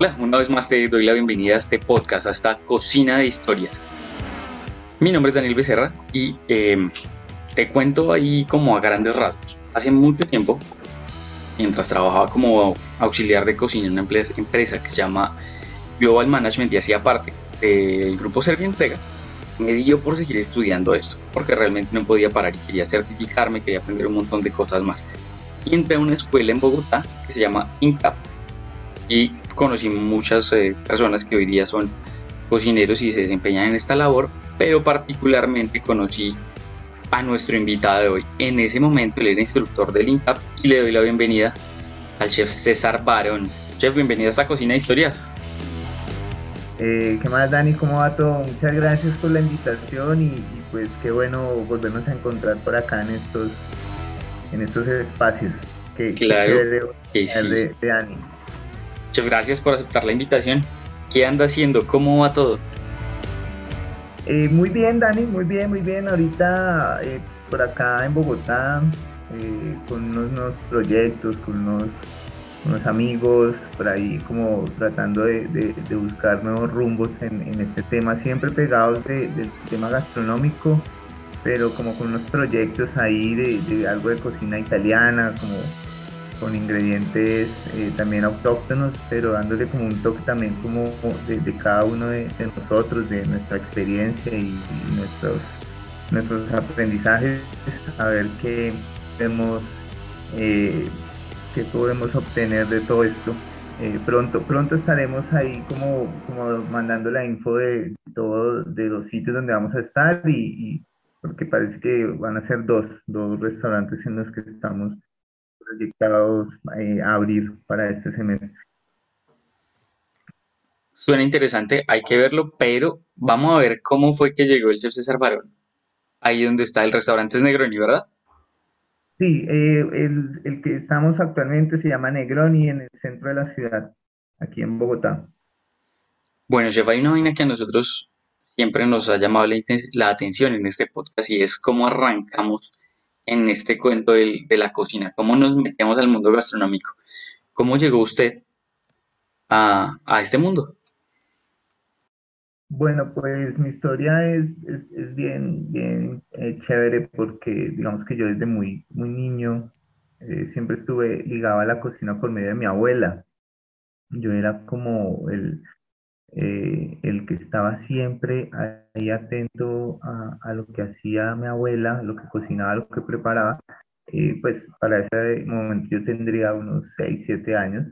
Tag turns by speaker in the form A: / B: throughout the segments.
A: Hola, una vez más te doy la bienvenida a este podcast, a esta cocina de historias. Mi nombre es Daniel Becerra y em, te cuento ahí como a grandes rasgos. Hace mucho tiempo, mientras trabajaba como auxiliar de cocina en una empresa que se llama Global Management y hacía parte del grupo Entrega, me dio por seguir estudiando esto, porque realmente no podía parar y quería certificarme, quería aprender un montón de cosas más. Y entré a una escuela en Bogotá que se llama INCAP y conocí muchas eh, personas que hoy día son cocineros y se desempeñan en esta labor, pero particularmente conocí a nuestro invitado de hoy. En ese momento él era instructor del INCAP y le doy la bienvenida al chef César Barón. Chef, bienvenido a esta cocina de historias.
B: Eh, ¿Qué más, Dani? ¿Cómo va todo? Muchas gracias por la invitación y, pues qué bueno volvernos a encontrar por acá en estos, en estos espacios.
A: Que, claro que, sí. de, Dani. Muchas gracias por aceptar la invitación. ¿Qué anda haciendo? ¿Cómo va todo?
B: Eh, muy bien, Dani, muy bien, muy bien. Ahorita eh, por acá en Bogotá, con unos nuevos proyectos, con unos unos amigos, por ahí como tratando de, buscar nuevos rumbos en, este tema, siempre pegados del tema gastronómico, pero como con unos proyectos ahí de, algo de cocina italiana, como con ingredientes eh, también autóctonos, pero dándole como un toque también como de, cada uno de, nosotros, de nuestra experiencia y, nuestros, nuestros aprendizajes, a ver qué podemos eh, que podemos obtener de todo esto. Eh, pronto, pronto estaremos ahí como, como mandando la info de todos de los sitios donde vamos a estar y, porque parece que van a ser dos, dos restaurantes en los que estamos proyectados eh, a abrir para este semestre.
A: Suena interesante, hay que verlo, pero vamos a ver cómo fue que llegó el chef César Barón. Ahí donde está el restaurante es Negroni, ¿verdad?
B: Sí, eh, el, el, que estamos actualmente se llama Negroni en el centro de la ciudad, aquí en Bogotá.
A: Bueno, chef, hay una vaina que a nosotros siempre nos ha llamado la, atención en este podcast y es cómo arrancamos en este cuento de la cocina, cómo nos metemos al mundo gastronómico. ¿Cómo llegó usted a, a este mundo?
B: Bueno, pues mi historia es, es, bien, bien eh, chévere porque digamos que yo desde muy, muy niño eh, siempre estuve ligado a la cocina por medio de mi abuela. Yo era como el, eh, el que estaba siempre ahí atento a, a, lo que hacía mi abuela, lo que cocinaba, lo que preparaba. pues para ese momento yo tendría unos 6, 7 años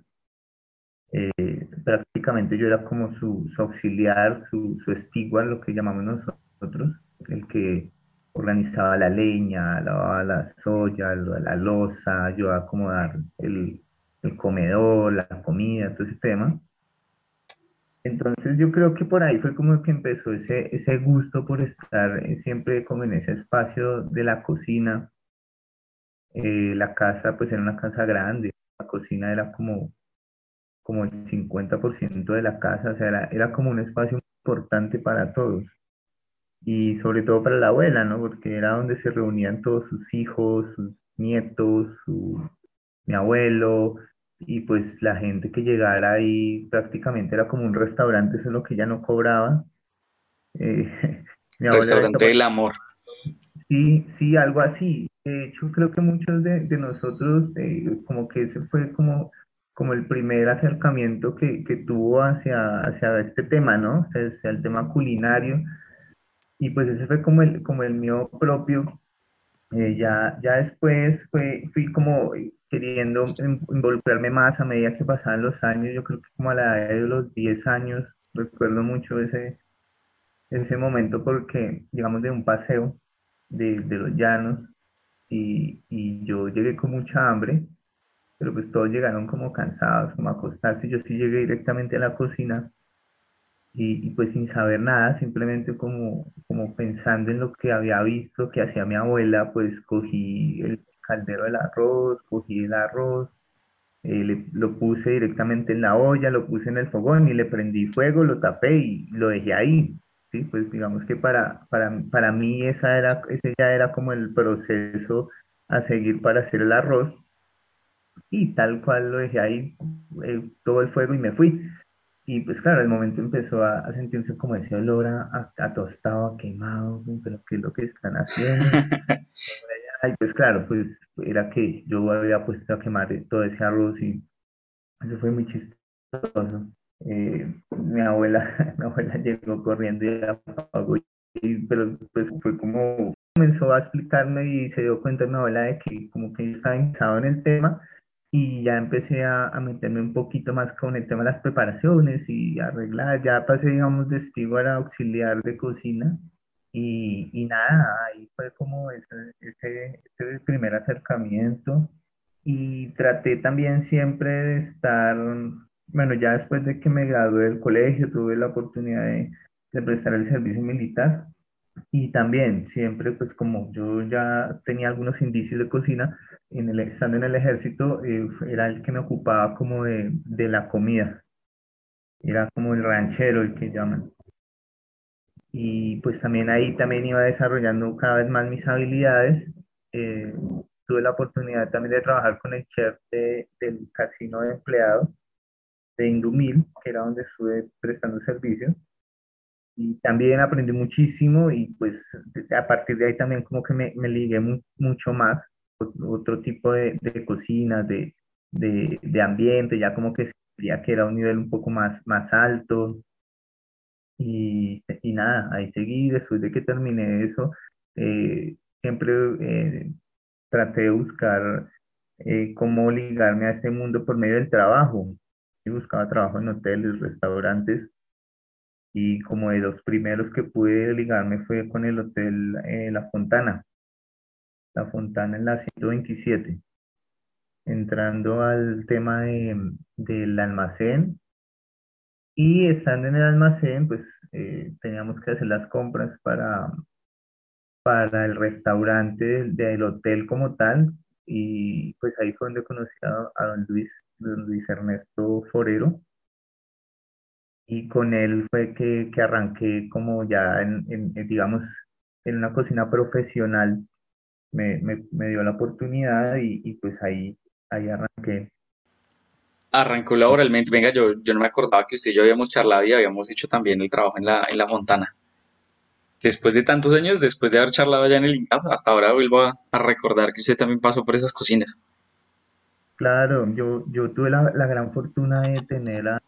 B: eh, prácticamente yo era como su, auxiliar, su, su lo que llamamos nosotros, el que organizaba la leña, lavaba la soya, la losa, yo a acomodar el, el comedor, la comida, todo ese tema. Entonces yo creo que por ahí fue como que empezó ese, ese gusto por estar eh, siempre como en ese espacio de la cocina. Eh, la casa pues era una casa grande, la cocina era como como el 50% de la casa, o sea, era, era como un espacio importante para todos. Y sobre todo para la abuela, ¿no? Porque era donde se reunían todos sus hijos, sus nietos, su, mi abuelo, y pues la gente que llegara ahí prácticamente era como un restaurante, eso es lo que ella no cobraba.
A: Eh, restaurante del amor.
B: Sí, sí, algo así. De hecho, creo que muchos de, de nosotros, eh, como que ese fue como como el primer acercamiento que, que tuvo hacia, hacia este tema, ¿no? Hacia, el tema culinario. Y pues ese fue como el, como el mío propio. Eh, ya, ya después fue, fui como queriendo involucrarme más a medida que pasaban los años. Yo creo que como a la edad de los 10 años, recuerdo mucho ese, ese momento porque llegamos de un paseo de, de los llanos y, y yo llegué con mucha hambre pero pues todos llegaron como cansados, como acostarse. Yo sí llegué directamente a la cocina y, pues sin saber nada, simplemente como, como pensando en lo que había visto que hacía mi abuela, pues cogí el caldero del arroz, cogí el arroz, eh, lo puse directamente en la olla, lo puse en el fogón y le prendí fuego, lo tapé y lo dejé ahí. Sí, pues digamos que para, para, para mí esa era, ese ya era como el proceso a seguir para hacer el arroz y tal cual lo dejé ahí, eh, todo el fuego y me fui. Y pues claro, al momento empezó a, sentirse como ese olor a, a, tostado, a quemado, pero ¿qué es lo que están haciendo? y pues claro, pues era que yo había puesto a quemar todo ese arroz y eso fue muy chistoso. Eh, mi abuela, mi abuela llegó corriendo y apagó, pero pues fue como comenzó a explicarme y se dio cuenta mi abuela de que como que estaba interesado en el tema y ya empecé a, a, meterme un poquito más con el tema de las preparaciones y arreglar, ya pasé digamos de a auxiliar de cocina y, y nada, ahí fue como ese, ese, ese primer acercamiento y traté también siempre de estar bueno, ya después de que me gradué del colegio, tuve la oportunidad de, prestar el servicio militar y también siempre, pues como yo ya tenía algunos indicios de cocina, en el, estando en el ejército, eh, era el que me ocupaba como de, de, la comida. Era como el ranchero, el que llaman. Y pues también ahí también iba desarrollando cada vez más mis habilidades. Eh, tuve la oportunidad también de trabajar con el chef de, del casino de empleados de Indumil, que era donde estuve prestando servicio. Y también aprendí muchísimo y pues a partir de ahí también como que me, me ligué mucho más, otro tipo de, de cocina, de, de, de, ambiente, ya como que que era un nivel un poco más, más alto. Y, y nada, ahí seguí, después de que terminé eso, eh, siempre eh, traté de buscar eh, cómo ligarme a ese mundo por medio del trabajo buscaba trabajo en hoteles, restaurantes y como de los primeros que pude ligarme fue con el hotel eh, La Fontana, La Fontana en la 127. Entrando al tema de, del almacén y estando en el almacén, pues eh, teníamos que hacer las compras para, para el restaurante del, hotel como tal y pues ahí fue donde conocí a don Luis Luis Ernesto Forero. Y con él fue que, que arranqué como ya en, en, digamos, en una cocina profesional. Me, me, me dio la oportunidad y, y, pues ahí, ahí arranqué.
A: Arrancó laboralmente. Venga, yo, yo no me acordaba que usted y yo habíamos charlado y habíamos hecho también el trabajo en la, en la Fontana. Después de tantos años, después de haber charlado allá en el INCAP, hasta ahora vuelvo a, recordar que usted también pasó por esas cocinas.
B: Claro, yo, yo tuve la, la gran fortuna de tener a,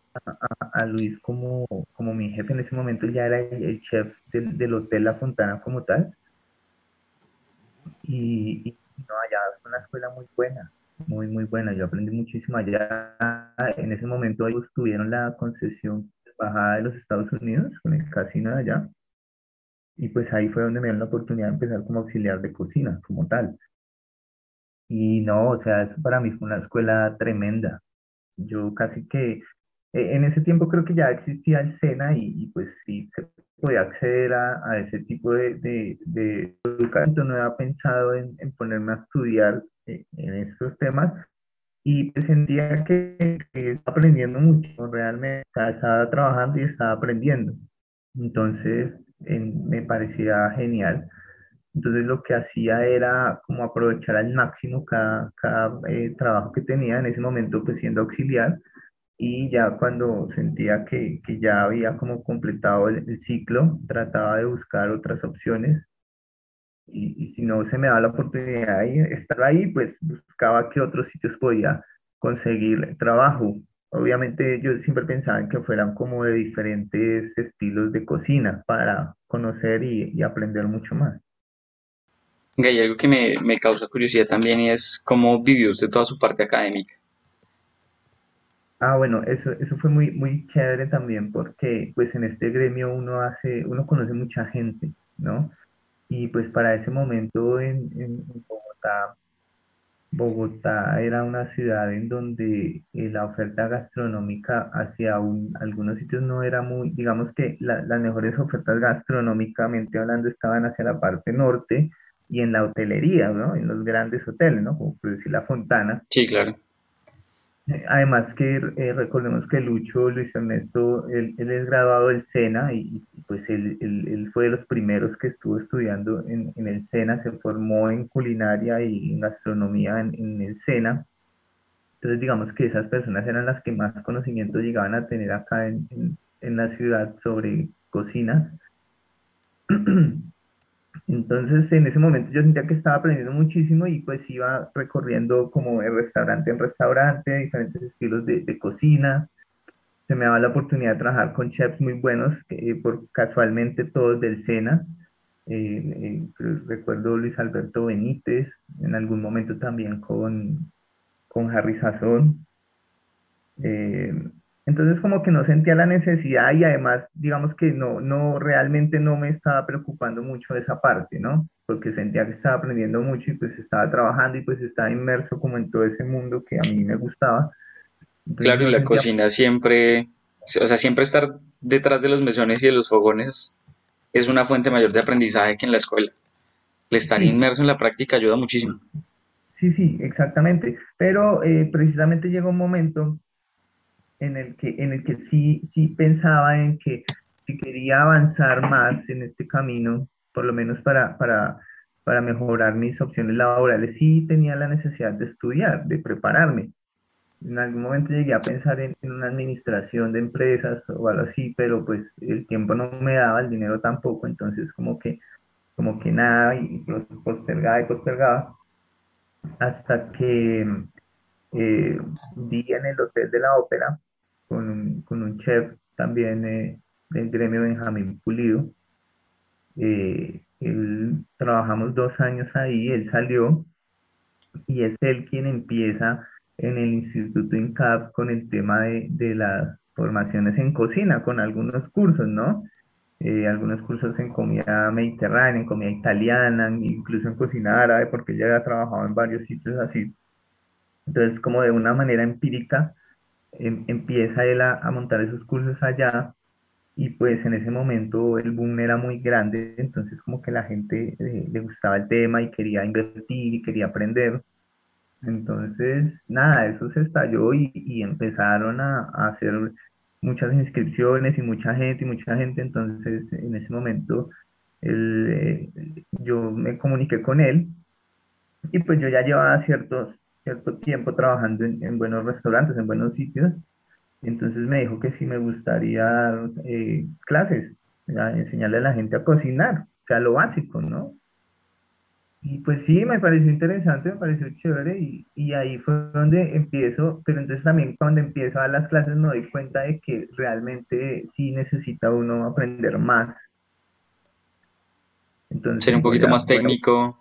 B: a, Luis como, como mi jefe en ese momento, ya era el, chef del, del, Hotel La Fontana como tal. Y, y, no, allá fue una escuela muy buena, muy, muy buena. Yo aprendí muchísimo allá. En ese momento ellos tuvieron la concesión bajada de los Estados Unidos con el casino de allá. Y pues ahí fue donde me dieron la oportunidad de empezar como auxiliar de cocina, como tal. Y no, o sea, eso para mí fue una escuela tremenda. Yo casi que, e, en ese tiempo creo que ya existía el SENA y, pues sí se podía acceder a, a ese tipo de, de, de, educación. No había pensado en, en ponerme a estudiar eh, en estos temas y pues sentía que, estaba aprendiendo mucho, realmente estaba trabajando y estaba aprendiendo. Entonces me parecía genial. Entonces lo que hacía era como aprovechar al máximo cada, cada eh, trabajo que tenía en ese momento, pues siendo auxiliar. Y ya cuando sentía que, que ya había como completado el, ciclo, trataba de buscar otras opciones. Y, y, si no se me daba la oportunidad de estar ahí, pues buscaba qué otros sitios podía conseguir trabajo. Obviamente yo siempre pensaba en que fueran como de diferentes estilos de cocina para conocer y, y aprender mucho más.
A: Hay algo que me, me causa curiosidad también y es cómo vivió usted toda su parte académica.
B: Ah, bueno, eso, eso fue muy, muy chévere también porque pues en este gremio uno hace, uno conoce mucha gente, ¿no? Y pues para ese momento en, Bogotá, Bogotá era una ciudad en donde eh, la oferta gastronómica hacia un, algunos sitios no era muy, digamos que la, las mejores ofertas gastronómicamente hablando estaban hacia la parte norte, y en la hotelería, ¿no? En los grandes hoteles, ¿no? Como por decir La Fontana.
A: Sí, claro.
B: Además que eh, recordemos que Lucho, Luis Ernesto, él, él es graduado del SENA y, pues él, él, él, fue de los primeros que estuvo estudiando en, en, el SENA, se formó en culinaria y en gastronomía en, en el SENA. Entonces, digamos que esas personas eran las que más conocimiento llegaban a tener acá en, en, la ciudad sobre cocina. Entonces, en ese momento yo sentía que estaba aprendiendo muchísimo y pues iba recorriendo como de restaurante en restaurante, diferentes estilos de, cocina. Se me daba la oportunidad de trabajar con chefs muy buenos, por casualmente todos del SENA. Eh, eh, recuerdo Luis Alberto Benítez, en algún momento también con, con Harry Sazón. Entonces como que no sentía la necesidad y además digamos que no, no realmente no me estaba preocupando mucho de esa parte, ¿no? Porque sentía que estaba aprendiendo mucho y pues estaba trabajando y pues estaba inmerso como en todo ese mundo que a mí me gustaba.
A: claro, la cocina siempre, o sea, siempre estar detrás de los mesones y de los fogones es una fuente mayor de aprendizaje que en la escuela. El estar inmerso en la práctica ayuda muchísimo.
B: Sí, sí, exactamente. Pero eh, precisamente llegó un momento en el que, en el que sí, sí pensaba en que si quería avanzar más en este camino, por lo menos para, para, para mejorar mis opciones laborales, sí tenía la necesidad de estudiar, de prepararme. En algún momento llegué a pensar en, en, una administración de empresas o algo así, pero pues el tiempo no me daba, el dinero tampoco, entonces como que, como que nada, y postergaba y postergaba, hasta que eh, vi en el Hotel de la Ópera con un, chef también eh, del gremio Benjamín Pulido. Eh, él, trabajamos dos años ahí, él salió y es él quien empieza en el Instituto INCAP con el tema de, de las formaciones en cocina, con algunos cursos, ¿no? Eh, algunos cursos en comida mediterránea, en comida italiana, incluso en cocina árabe, porque ella había trabajado en varios sitios así. Entonces, como de una manera empírica, em, empieza él a, montar esos cursos allá y pues en ese momento el boom era muy grande, entonces como que la gente eh, le gustaba el tema y quería invertir y quería aprender. Entonces, nada, eso se estalló y, empezaron a, a, hacer muchas inscripciones y mucha gente y mucha gente. Entonces, en ese momento, eh, yo me comuniqué con él y pues yo ya llevaba ciertos, cierto tiempo trabajando en, en buenos restaurantes, en buenos sitios. Entonces me dijo que sí me gustaría dar eh, clases, enseñarle a la gente a cocinar, o sea, lo básico, ¿no? Y pues sí, me pareció interesante, me pareció chévere y, y, ahí fue donde empiezo, pero entonces también cuando empiezo a las clases me doy cuenta de que realmente sí necesita uno aprender más.
A: Entonces, Ser un poquito más técnico.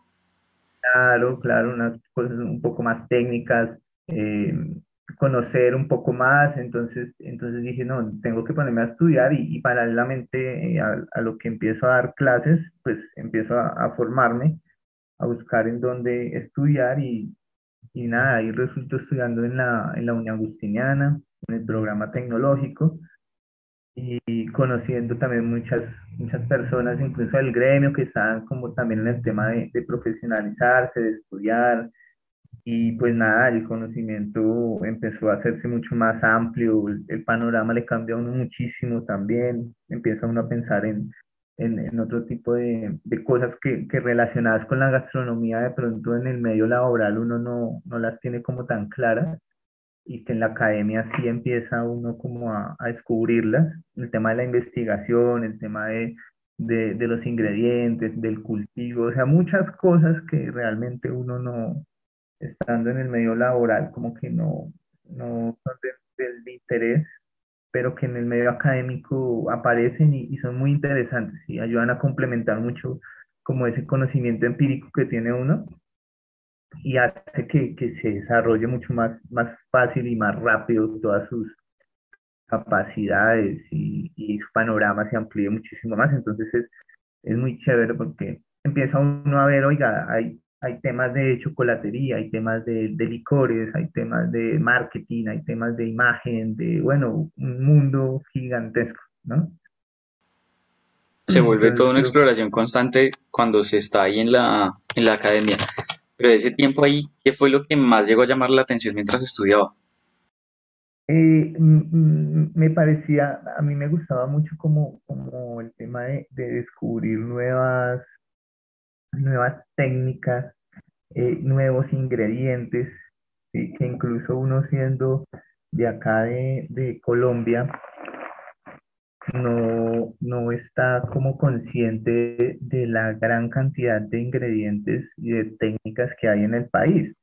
B: Claro, claro, unas cosas un poco más técnicas, eh, conocer un poco más, entonces, entonces dije, no, tengo que ponerme a estudiar y, y paralelamente eh, a, a, lo que empiezo a dar clases, pues empiezo a, formarme a buscar en dónde estudiar y, y nada, ahí resulto estudiando en la, en la Unión Agustiniana, en el programa tecnológico y conociendo también muchas, muchas personas, incluso del gremio, que estaban como también en el tema de, profesionalizarse, de estudiar, y pues nada, el conocimiento empezó a hacerse mucho más amplio, el, el, panorama le cambia a uno muchísimo también, empieza uno a pensar en, en, en otro tipo de, de cosas que, que, relacionadas con la gastronomía de pronto en el medio laboral uno no, no las tiene como tan claras y que en la academia sí empieza uno como a, a descubrirlas, el tema de la investigación, el tema de, de, los ingredientes, del cultivo, o sea, muchas cosas que realmente uno no, estando en el medio laboral, como que no, no son del de interés pero que en el medio académico aparecen y, y, son muy interesantes y ayudan a complementar mucho como ese conocimiento empírico que tiene uno y hace que, que se desarrolle mucho más, más fácil y más rápido todas sus capacidades y, y su panorama se amplíe muchísimo más. Entonces es, es muy chévere porque empieza uno a ver, oiga, hay hay temas de chocolatería, hay temas de, de, licores, hay temas de marketing, hay temas de imagen, de, bueno, un mundo gigantesco, ¿no?
A: Se vuelve toda una exploración constante cuando se está ahí en la, en la academia. Pero ese tiempo ahí, ¿qué fue lo que más llegó a llamar la atención mientras estudiaba?
B: Eh, me parecía, a mí me gustaba mucho como, como el tema de, de descubrir nuevas nuevas técnicas, eh, nuevos ingredientes, que incluso uno siendo de acá de, de Colombia, no, no está como consciente de la gran cantidad de ingredientes y de técnicas que hay en el país.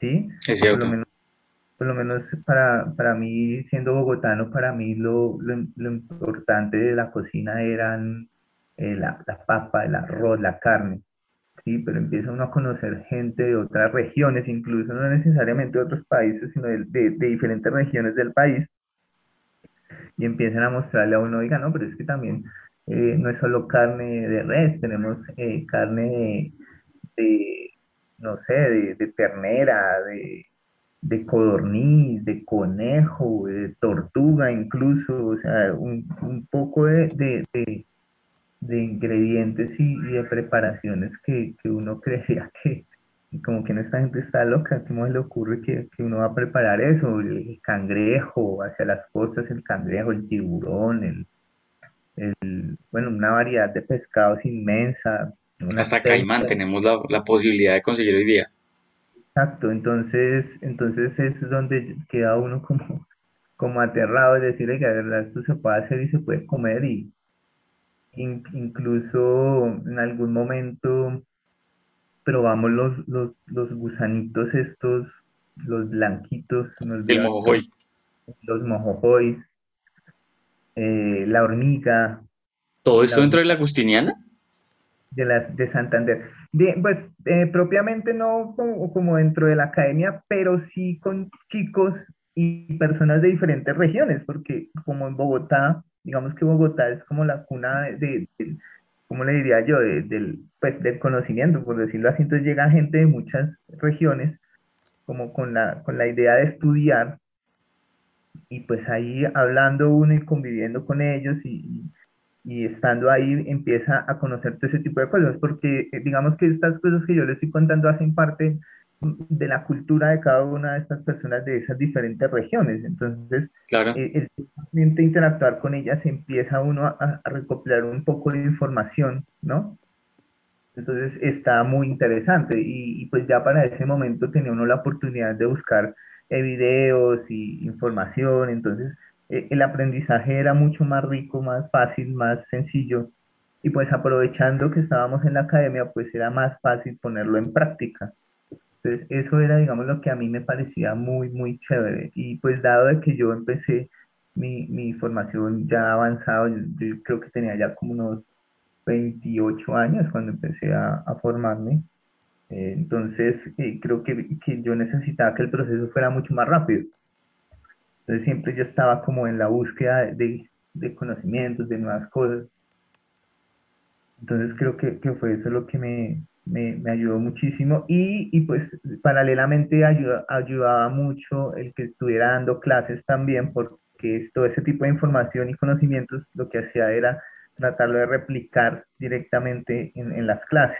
B: ¿Sí?
A: Es cierto.
B: Por lo menos, para, para, mí, siendo bogotano, para mí lo, lo, lo importante de la cocina eran eh, la, la, papa, el arroz, la carne. Sí, pero empieza uno a conocer gente de otras regiones, incluso no necesariamente de otros países, sino de, de, de diferentes regiones del país y empiezan a mostrarle a uno, oiga, no, pero es que también eh, no es solo carne de res, tenemos eh, carne de, no sé, de, ternera, de, de, codorniz, de conejo, de tortuga incluso, o sea, un, un poco de, de ingredientes y, y, de preparaciones que, que uno creía que, y como que esta gente está loca, ¿cómo se le ocurre que, que, uno va a preparar eso? El cangrejo, hacia las costas, el cangrejo, el tiburón, el, el bueno, una variedad de pescados inmensa.
A: Hasta caimán tenemos la, la, posibilidad de conseguir hoy día.
B: Exacto, entonces, entonces es donde queda uno como, como aterrado de decirle que verdad esto se puede hacer y se puede comer y incluso en algún momento probamos los, los, los gusanitos estos, los blanquitos.
A: Los mojojoy.
B: Los mojojoy, eh, la hormiga.
A: ¿Todo esto dentro de la Agustiniana?
B: De, las de Santander. Bien, pues eh, propiamente no como, como dentro de la academia, pero sí con chicos y personas de diferentes regiones, porque como en Bogotá, digamos que Bogotá es como la cuna de, de, ¿cómo le diría yo? del, pues, del conocimiento, por decirlo así. Entonces llega gente de muchas regiones como con la, con la idea de estudiar y pues ahí hablando uno y conviviendo con ellos y, y estando ahí empieza a conocer todo ese tipo de cosas, porque eh, digamos que estas cosas que yo les estoy contando hacen parte de la cultura de cada una de estas personas de esas diferentes regiones. Entonces,
A: claro.
B: eh, el interactuar con ellas empieza uno a, a, recopilar un poco de información, ¿no? Entonces está muy interesante y, y, pues ya para ese momento tenía uno la oportunidad de buscar eh, videos y información, entonces eh, el aprendizaje era mucho más rico, más fácil, más sencillo y pues aprovechando que estábamos en la academia pues era más fácil ponerlo en práctica. Entonces, eso era, digamos, lo que a mí me parecía muy, muy chévere. Y pues dado de que yo empecé mi, mi formación ya avanzado, yo, creo que tenía ya como unos 28 años cuando empecé a, a formarme. Eh, entonces, eh, creo que, que yo necesitaba que el proceso fuera mucho más rápido. Entonces, siempre yo estaba como en la búsqueda de, de conocimientos, de nuevas cosas. Entonces, creo que, que fue eso lo que me, me, me, ayudó muchísimo y, y pues paralelamente ayuda, ayudaba mucho el que estuviera dando clases también porque todo ese tipo de información y conocimientos lo que hacía era tratarlo de replicar directamente en, en las clases.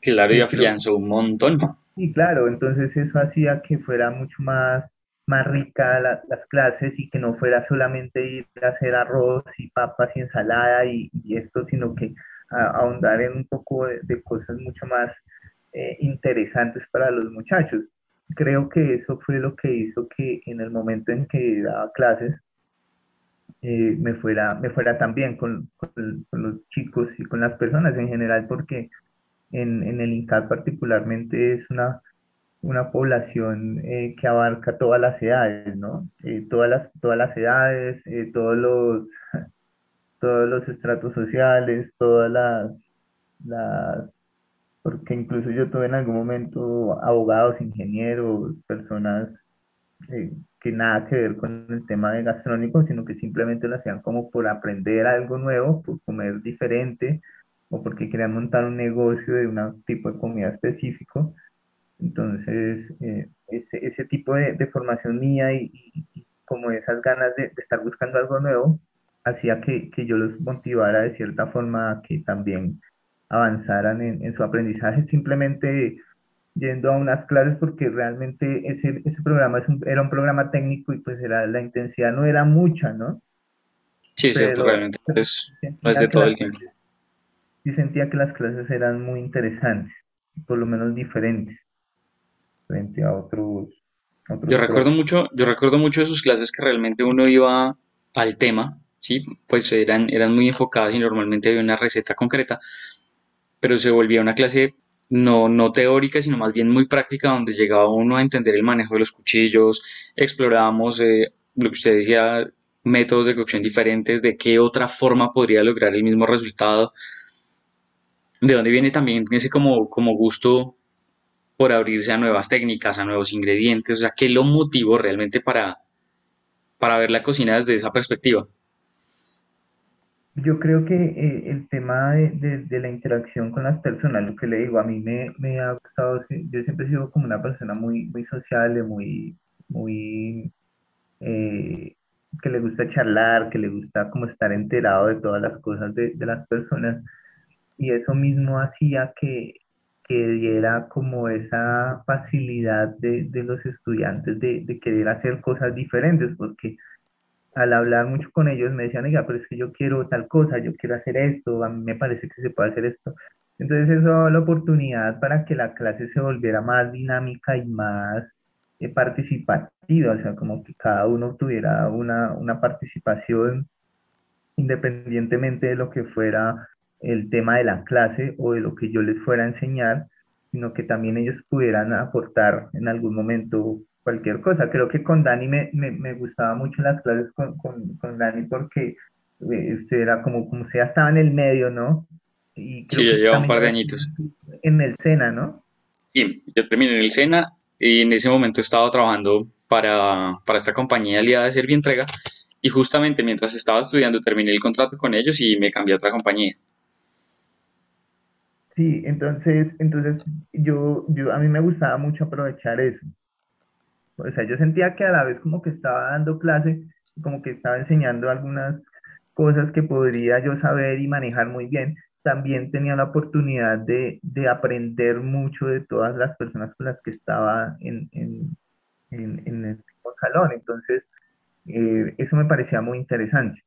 A: Claro, y afianzó un montón.
B: Sí, claro, entonces eso hacía que fuera mucho más, más rica la, las clases y que no fuera solamente ir a hacer arroz y papas y ensalada y, y esto, sino que ahondar en un poco de, de cosas mucho más eh, interesantes para los muchachos. Creo que eso fue lo que hizo que en el momento en que daba clases eh, me, fuera, me fuera tan bien con, con, con, los chicos y con las personas en general, porque en, en el INCAD particularmente es una, una población eh, que abarca todas las edades, ¿no? Eh, todas, las, todas las edades, eh, todos los todos los estratos sociales, todas las, las, porque incluso yo tuve en algún momento abogados, ingenieros, personas eh, que nada que ver con el tema de gastronómico, sino que simplemente lo hacían como por aprender algo nuevo, por comer diferente, o porque querían montar un negocio de un tipo de comida específico. Entonces, eh, ese, ese tipo de, de, formación mía y, como esas ganas de, de estar buscando algo nuevo, hacía que, que, yo los motivara de cierta forma a que también avanzaran en, en, su aprendizaje, simplemente yendo a unas clases porque realmente ese, ese programa es un, era un programa técnico y pues era, la intensidad no era mucha, ¿no?
A: Sí, Pero, cierto, realmente es, no es de todo el tiempo.
B: Sí sentía que las clases eran muy interesantes, por lo menos diferentes, frente a otros,
A: Yo recuerdo mucho, yo recuerdo mucho de sus clases que realmente uno iba al tema, sí, pues eran, muy enfocadas y normalmente había una receta concreta, pero se volvía una clase no, no teórica, sino más bien muy práctica, donde llegaba uno a entender el manejo de los cuchillos, explorábamos eh, lo que usted decía, métodos de cocción diferentes, de qué otra forma podría lograr el mismo resultado, de dónde viene también ese como, como gusto por abrirse a nuevas técnicas, a nuevos ingredientes, o sea, qué lo motivó realmente para, para ver la cocina desde esa perspectiva.
B: Yo creo que eh, el tema de, la interacción con las personas, lo que le digo, a mí me, me, ha gustado, yo siempre he sido como una persona muy, muy sociable, muy, muy, eh, que le gusta charlar, que le gusta como estar enterado de todas las cosas de, de las personas, y eso mismo hacía que, que diera como esa facilidad de, de los estudiantes de, de querer hacer cosas diferentes, porque al hablar mucho con ellos me decían, oiga, pero es que yo quiero tal cosa, yo quiero hacer esto, a mí me parece que se puede hacer esto. Entonces eso da la oportunidad para que la clase se volviera más dinámica y más eh, participativa, o sea, como que cada uno tuviera una, una participación independientemente de lo que fuera el tema de la clase o de lo que yo les fuera a enseñar, sino que también ellos pudieran aportar en algún momento cualquier cosa. Creo que con Dani me, me, me gustaba mucho las clases con, con, con Dani porque eh, usted era como, como sea, estaba en el medio, ¿no?
A: Y sí, yo llevo un par de añitos.
B: En el SENA, ¿no?
A: Sí, yo terminé en el SENA y en ese momento estaba trabajando para, para esta compañía aliada de Servientrega y justamente mientras estaba estudiando terminé el contrato con ellos y me cambié a otra compañía.
B: Sí, entonces, entonces yo, yo, a mí me gustaba mucho aprovechar eso. O sea, yo sentía que a la vez como que estaba dando clase, como que estaba enseñando algunas cosas que podría yo saber y manejar muy bien, también tenía la oportunidad de, de aprender mucho de todas las personas con las que estaba en, en, en, en el salón. Entonces, eh, eso me parecía muy interesante.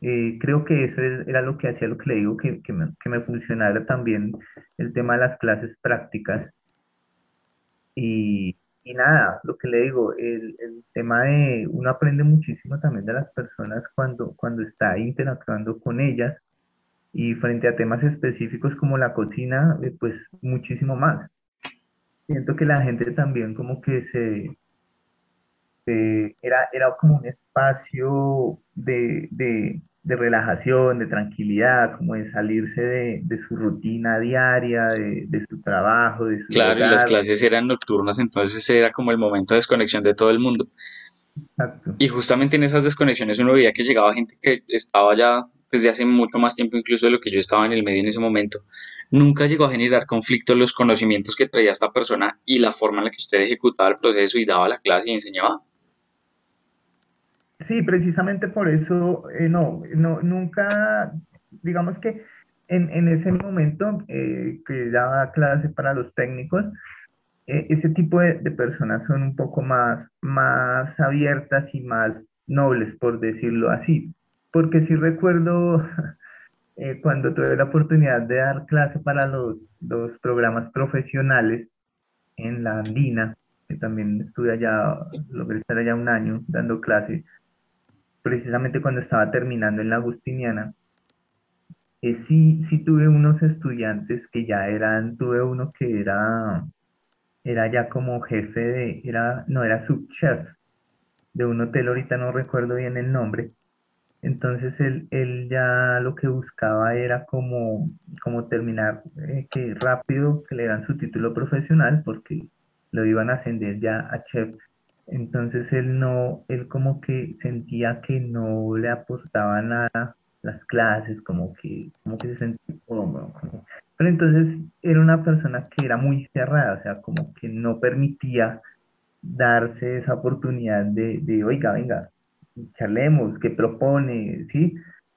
B: Eh, creo que eso era lo que hacía lo que le digo, que, que, me, que me funcionara también el tema de las clases prácticas. Y, y nada, lo que le digo, el, el, tema de uno aprende muchísimo también de las personas cuando, cuando está interactuando con ellas y frente a temas específicos como la cocina, eh, pues muchísimo más. Siento que la gente también como que se, era, era como un espacio de, de, de relajación, de tranquilidad, como de salirse de, de su rutina diaria, de, de, su trabajo, de su...
A: Claro, y las clases eran nocturnas, entonces era como el momento de desconexión de todo el mundo. Exacto. Y justamente en esas desconexiones uno veía que llegaba gente que estaba ya desde hace mucho más tiempo incluso de lo que yo estaba en el medio en ese momento. Nunca llegó a generar conflicto los conocimientos que traía esta persona y la forma en la que usted ejecutaba el proceso y daba la clase y enseñaba.
B: Sí, precisamente por eso, eh, no, no, nunca, digamos que en, en ese momento eh, que daba clase para los técnicos, eh, ese tipo de, personas son un poco más, más abiertas y más nobles, por decirlo así. Porque sí recuerdo cuando tuve la oportunidad de dar clase para los, los programas profesionales en la Andina, que también estuve allá, logré estar allá un año dando clase, precisamente cuando estaba terminando en la Agustiniana, sí, sí tuve unos estudiantes que ya eran, tuve uno que era, era ya como jefe de, era, no, era subchef de un hotel, ahorita no recuerdo bien el nombre. Entonces él, él ya lo que buscaba era como, como terminar eh, que rápido que le dan su título profesional porque lo iban a ascender ya a chef entonces él no, él como que sentía que no le aportaba nada las clases, como que, como que se sentía cómodo. Pero entonces era una persona que era muy cerrada, o sea, como que no permitía darse esa oportunidad de, de oiga, venga, charlemos, ¿qué propone? ¿Sí?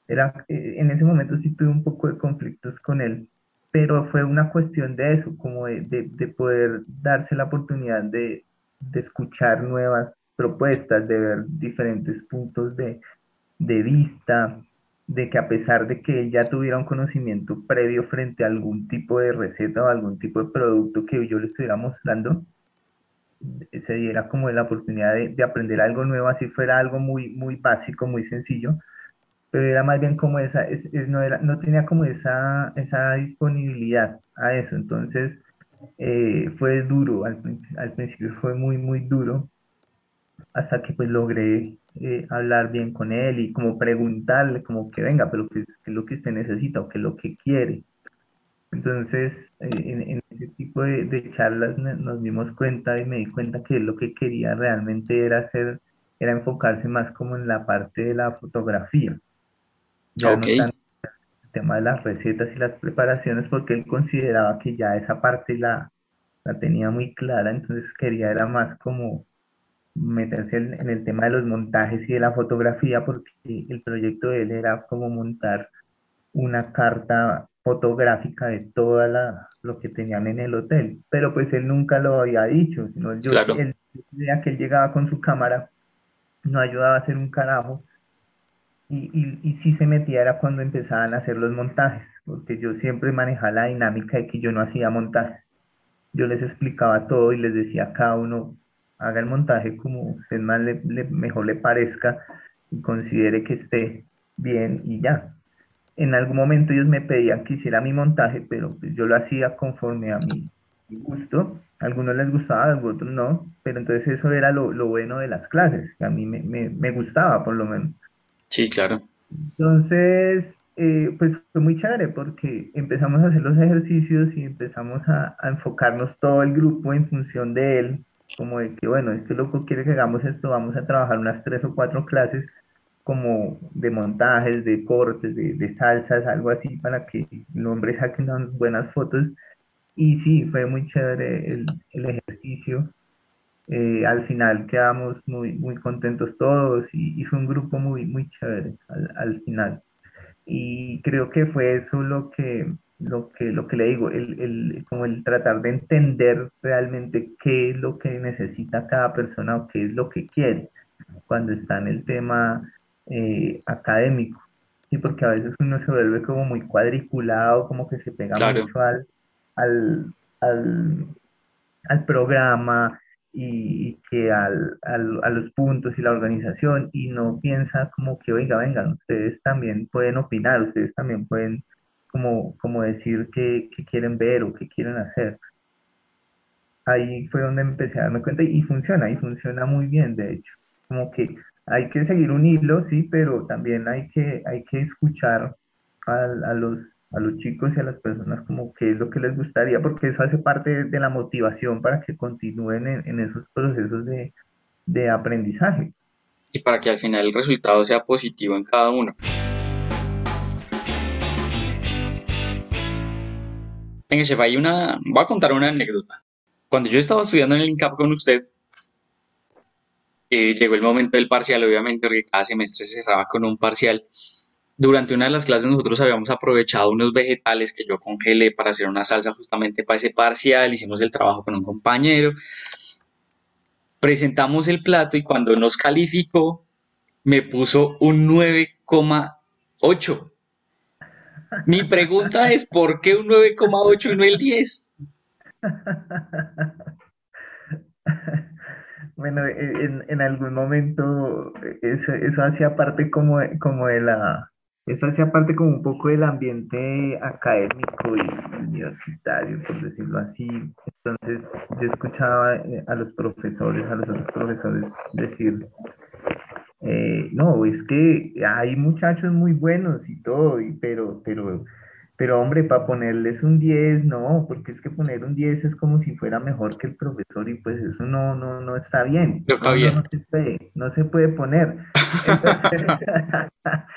B: Era, eh, en ese momento sí tuve un poco de conflictos con él, pero fue una cuestión de eso, como de, de, de poder darse la oportunidad de, de escuchar nuevas propuestas, de ver diferentes puntos de, de vista, de que a pesar de que él ya tuviera un conocimiento previo frente a algún tipo de receta o algún tipo de producto que yo le estuviera mostrando, se diera como la oportunidad de, aprender algo nuevo, así fuera algo muy, muy básico, muy sencillo, pero era más bien como esa, no, era, no tenía como esa, esa disponibilidad a eso, entonces eh, fue duro, al, al, principio fue muy, muy duro, hasta que pues logré eh, hablar bien con él y como preguntarle como que venga, pero qué, es lo que usted necesita o qué es lo que quiere. Entonces, eh, en, ese tipo de, charlas nos dimos cuenta y me di cuenta que lo que quería realmente era hacer, era enfocarse más como en la parte de la fotografía. Ya no tanto tema de las recetas y las preparaciones, porque él consideraba que ya esa parte la, la tenía muy clara, entonces quería era más como meterse en, el tema de los montajes y de la fotografía, porque el proyecto de él era como montar una carta fotográfica de toda la, lo que tenían en el hotel, pero pues él nunca lo había dicho, sino yo, claro. día que él llegaba con su cámara, no ayudaba a hacer un carajo, y, y, y si se metía era cuando empezaban a hacer los montajes, porque yo siempre manejaba la dinámica de que yo no hacía montajes. Yo les explicaba todo y les decía a cada uno, haga el montaje como usted más le, mejor le parezca y considere que esté bien y ya. En algún momento ellos me pedían que hiciera mi montaje, pero pues yo lo hacía conforme a mi, gusto. Algunos les gustaba, a otros no, pero entonces eso era lo, lo bueno de las clases, que a mí me, me, me, gustaba por lo menos.
A: Sí, claro.
B: Entonces, eh, pues fue muy chévere porque empezamos a hacer los ejercicios y empezamos a, enfocarnos todo el grupo en función de él como de que, bueno, este loco quiere que hagamos esto, vamos a trabajar unas tres o cuatro clases como de montajes, de cortes, de, salsas, algo así, para que el hombre saque unas buenas fotos. Y sí, fue muy chévere el, el ejercicio. Eh, al final quedamos muy, muy contentos todos y, y fue un grupo muy, muy chévere al, al final. Y creo que fue eso lo que, lo que, lo que le digo, el, el, como el tratar de entender realmente qué es lo que necesita cada persona o qué es lo que quiere cuando está en el tema eh, académico. Sí, porque a veces uno se vuelve como muy cuadriculado, como que se pega mucho al, al, al, al programa y, que al, a los puntos y la organización y no piensa como que, oiga, vengan, ustedes también pueden opinar, ustedes también pueden como, como decir qué, quieren ver o qué quieren hacer. Ahí fue donde empecé a darme cuenta y funciona, y funciona muy bien, de hecho. Como que hay que seguir un hilo, sí, pero también hay que, hay que escuchar a, los, a los chicos y a las personas como qué es lo que les gustaría, porque eso hace parte de, la motivación para que continúen en, en esos procesos de, de aprendizaje.
A: Y para que al final el resultado sea positivo en cada uno. Venga, chef, hay una. Voy a contar una anécdota. Cuando yo estaba estudiando en el INCAP con usted, eh, llegó el momento del parcial, obviamente, porque cada semestre se cerraba con un parcial. Durante una de las clases nosotros habíamos aprovechado unos vegetales que yo congelé para hacer una salsa justamente para ese parcial, hicimos el trabajo con un compañero, presentamos el plato y cuando nos calificó me puso un 9,8. Mi pregunta es, ¿por qué un 9,8 y no el 10?
B: Bueno, en, algún momento eso, eso hacía parte como, como de la, eso hacía parte como un poco del ambiente académico y universitario, por decirlo así. Entonces yo escuchaba eh, a los profesores, a los otros profesores decir, eh, no, es que hay muchachos muy buenos y todo, y, pero, pero, pero hombre, para ponerles un 10, no, porque es que poner un 10 es como si fuera mejor que el profesor y pues eso no, no, no está bien.
A: No,
B: no, se, puede, no se puede poner. Entonces,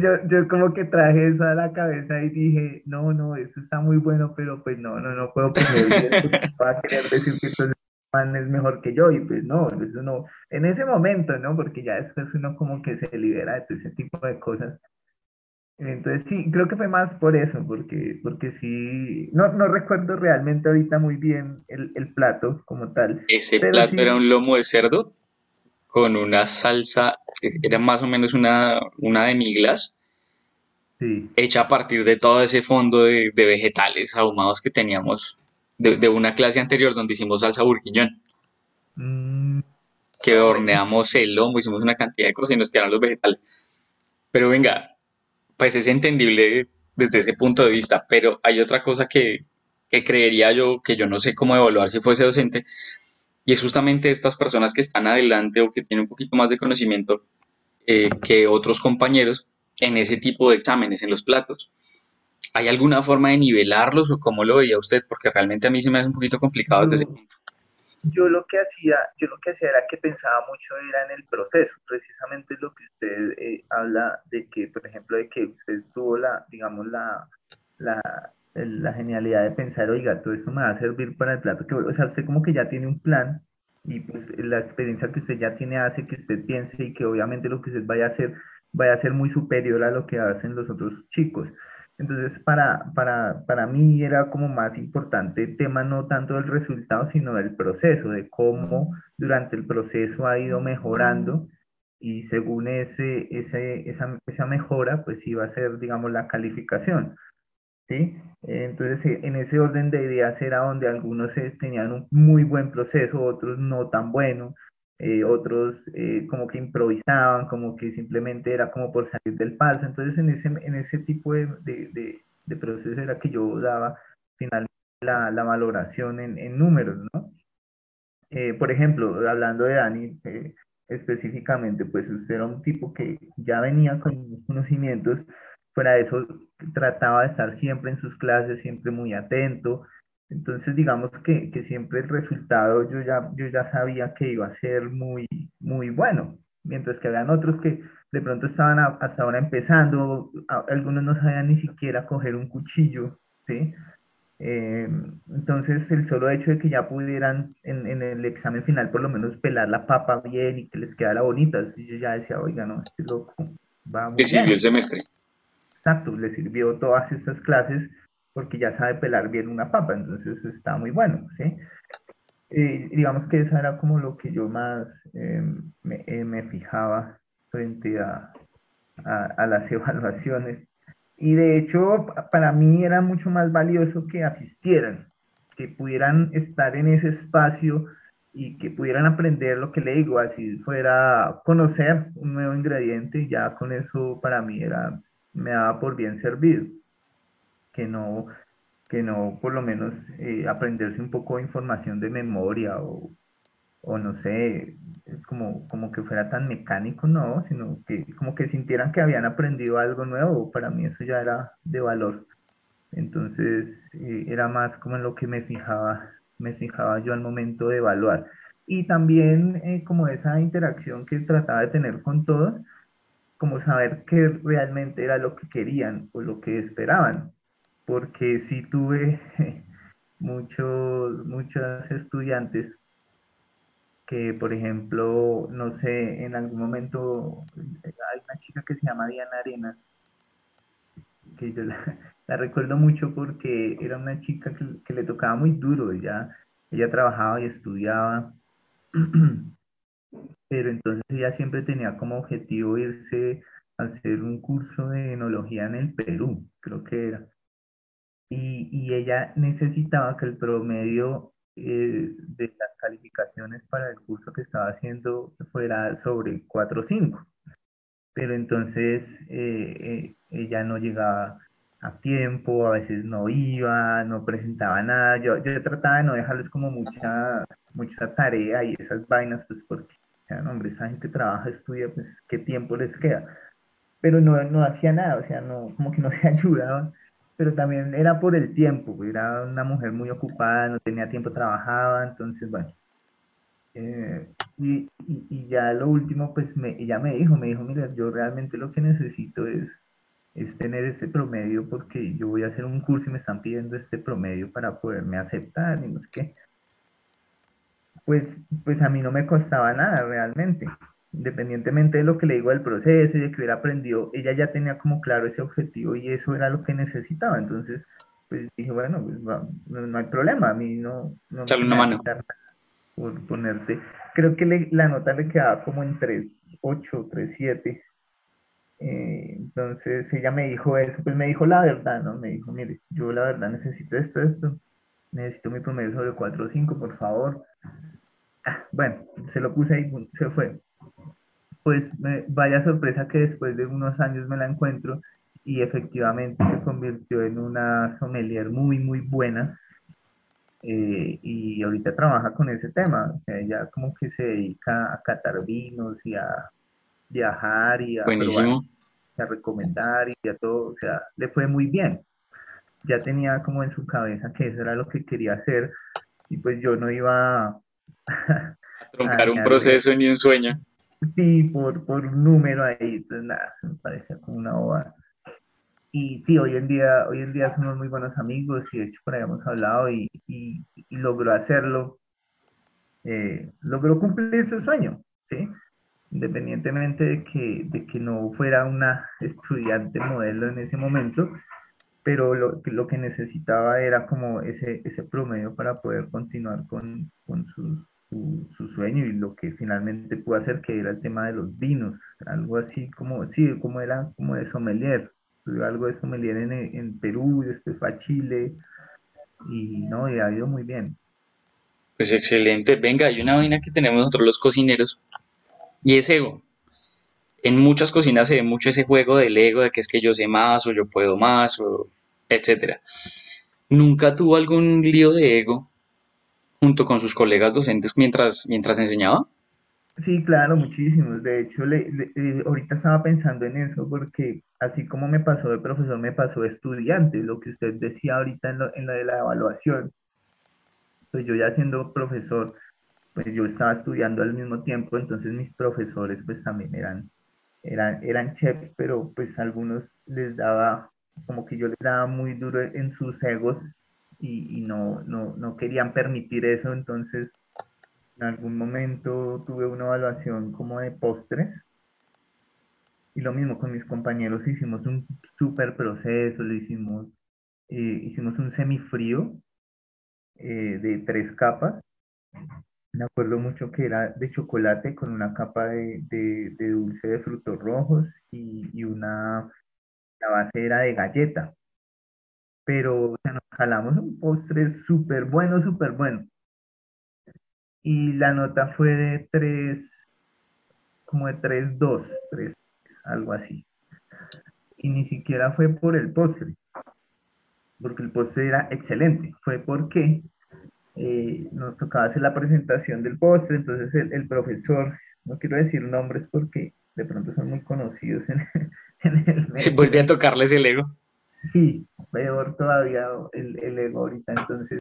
B: yo, yo como que traje eso a la cabeza y dije, no, no, eso está muy bueno, pero pues no, no, no puedo poner 10 porque va a querer decir que entonces es mejor que yo y pues no, eso no, en ese momento, ¿no? Porque ya después uno como que se libera de todo ese tipo de cosas. Entonces sí, creo que fue más por eso, porque, porque sí, no, no recuerdo realmente ahorita muy bien el, el plato como tal.
A: Ese plato era un lomo de cerdo con una salsa, era más o menos una, una de miglas, sí. hecha a partir de todo ese fondo de, de vegetales ahumados que teníamos de, una clase anterior donde hicimos salsa burguiñón.
B: Mm,
A: que horneamos el lomo, hicimos una cantidad de cosas y nos quedaron los vegetales. Pero venga, pues es entendible desde ese punto de vista, pero hay otra cosa que, que creería yo que yo no sé cómo evaluar si fuese docente, y es justamente estas personas que están adelante o que tienen un poquito más de conocimiento eh, que otros compañeros en ese tipo de exámenes, en los platos. ¿Hay alguna forma de nivelarlos o cómo lo veía usted? Porque realmente a mí se me hace un poquito complicado desde ese punto.
B: Yo lo que hacía, yo lo que hacía era que pensaba mucho era en el proceso, precisamente lo que usted eh, habla de que, por ejemplo, de que usted tuvo la, digamos, la, la, la genialidad de pensar, oiga, todo esto me va a servir para el plato que o sea, usted como que ya tiene un plan y pues la experiencia que usted ya tiene hace que usted piense y que obviamente lo que usted vaya a hacer vaya a ser muy superior a lo que hacen los otros chicos. Entonces, para, para, para mí era como más importante el tema no tanto del resultado, sino del proceso, de cómo durante el proceso ha ido mejorando y según ese, ese, esa, esa mejora, pues iba a ser, digamos, la calificación. ¿Sí? Entonces, en ese orden de ideas era donde algunos tenían un muy buen proceso, otros no tan bueno, eh, otros eh, como que improvisaban, como que simplemente era como por salir del paso. Entonces, en ese, en ese tipo de, de, de, proceso era que yo daba finalmente la, la valoración en, en, números, ¿no? Eh, por ejemplo, hablando de Dani, específicamente, pues usted era un tipo que ya venía con conocimientos, fuera de eso trataba de estar siempre en sus clases, siempre muy atento. Entonces, digamos que, que, siempre el resultado yo ya, yo ya sabía que iba a ser muy, muy bueno, mientras que habían otros que de pronto estaban hasta ahora empezando, algunos no sabían ni siquiera coger un cuchillo, ¿sí? Eh, entonces, el solo hecho de que ya pudieran en, en, el examen final por lo menos pelar la papa bien y que les quedara bonita, yo ya decía, oiga, no, este loco
A: va muy bien. el semestre?
B: Exacto, le sirvió todas estas clases porque ya sabe pelar bien una papa, entonces está muy bueno, ¿sí? Eh, digamos que eso era como lo que yo más em, me, eh, me, fijaba frente a, a, a, las evaluaciones. Y de hecho, para mí era mucho más valioso que asistieran, que pudieran estar en ese espacio y que pudieran aprender lo que le digo, así fuera conocer un nuevo ingrediente, ya con eso para mí era me daba por bien servido, que no, que no por lo menos eh, aprenderse un poco de información de memoria o, o no sé, como, como que fuera tan mecánico, no, sino que como que sintieran que habían aprendido algo nuevo, para mí eso ya era de valor. Entonces eh, era más como en lo que me fijaba, me fijaba yo al momento de evaluar. Y también eh, como esa interacción que trataba de tener con todos, como saber qué realmente era lo que querían o lo que esperaban, porque sí tuve muchos, muchos estudiantes que, por ejemplo, no sé, en algún momento hay una chica que se llama Diana Arenas, que yo la, recuerdo mucho porque era una chica que, que, le tocaba muy duro, ella, ella trabajaba y estudiaba pero entonces ella siempre tenía como objetivo irse a hacer un curso de enología en el Perú, creo que era. Y, y ella necesitaba que el promedio eh, de las calificaciones para el curso que estaba haciendo fuera sobre 4 o 5. Pero entonces eh, eh, ella no llegaba a tiempo, a veces no iba, no presentaba nada. Yo, yo trataba de no dejarles como mucha, mucha tarea y esas vainas, pues porque hombre, esa gente trabaja, estudia, pues qué tiempo les queda. Pero no, no hacía nada, o sea, no, como que no se ayudaba, pero también era por el tiempo, era una mujer muy ocupada, no tenía tiempo, trabajaba, entonces, bueno. Eh, y, y, ya lo último, pues me, ella me dijo, me dijo, mira, yo realmente lo que necesito es, es tener este promedio porque yo voy a hacer un curso y me están pidiendo este promedio para poderme aceptar y no sé qué pues, pues a mí no me costaba nada realmente. Independientemente de lo que le digo del proceso y de que hubiera aprendido, ella ya tenía como claro ese objetivo y eso era lo que necesitaba. Entonces, pues dije, bueno, pues no, hay problema, a mí no, no
A: me una mano.
B: por ponerte. Creo que la nota le quedaba como en 3.8, 3.7. Eh, entonces ella me dijo eso, pues me dijo la verdad, ¿no? Me dijo, mire, yo la verdad necesito esto, esto, necesito mi promedio sobre 4 o 5, por favor Ah, bueno, se lo puse ahí, se fue. Pues vaya sorpresa que después de unos años me la encuentro y efectivamente se convirtió en una sommelier muy, muy buena. Eh, y ahorita trabaja con ese tema. Ella como que se dedica a catar vinos y a viajar y a, a recomendar y a todo. O sea, le fue muy bien. Ya tenía como en su cabeza que eso era lo que quería hacer y pues yo no iba a...
A: Troncar un proceso ni un sueño.
B: Sí, por, por un número ahí, entonces nada, me parecía como una bobada y sí, hoy en día, hoy en día somos muy buenos amigos y de hecho por ahí hemos hablado y, y, logró hacerlo, eh, logró cumplir su sueño, ¿sí? Independientemente de que, de que no fuera una estudiante modelo en ese momento, pero lo, lo que necesitaba era como ese, ese promedio para poder continuar con, con su, su, sueño y lo que finalmente pudo hacer, que era el tema de los vinos, algo así como, sí, como era como de sommelier, algo de sommelier en, en Perú, después fue a Chile, y no, y ha ido muy bien.
A: Pues excelente. Venga, hay una vaina que tenemos nosotros los cocineros, y es ego. En muchas cocinas se ve mucho ese juego del ego, de que es que yo sé más, o yo puedo más, o etcétera. ¿Nunca tuvo algún lío de ego junto con sus colegas docentes mientras, mientras enseñaba?
B: Sí, claro, muchísimos. De hecho, le, eh, ahorita estaba pensando en eso porque así como me pasó de profesor, me pasó de estudiante, lo que usted decía ahorita en lo, en lo de la evaluación. Pues yo ya siendo profesor, pues yo estaba estudiando al mismo tiempo, entonces mis profesores pues también eran, eran, eran chefs, pero pues algunos les daba, como que yo les daba muy duro en sus egos y, y no, no, no querían permitir eso, entonces en algún momento tuve una evaluación como de postres. Y lo mismo con mis compañeros, hicimos un súper proceso, lo hicimos, eh, hicimos un semifrío eh, de tres capas. Me acuerdo mucho que era de chocolate con una capa de, de, dulce de frutos rojos y, y, una, la base era de galleta. Pero o nos jalamos un postre súper bueno, súper bueno y la nota fue de 3, como de 3, 2, 3, algo así. Y ni siquiera fue por el postre, porque el postre era excelente, fue porque eh, nos tocaba hacer la presentación del postre, entonces el, profesor, no quiero decir nombres porque de pronto son muy conocidos en,
A: en el medio. Se vuelve a tocarles el ego.
B: Sí, peor todavía el, el ego ahorita, entonces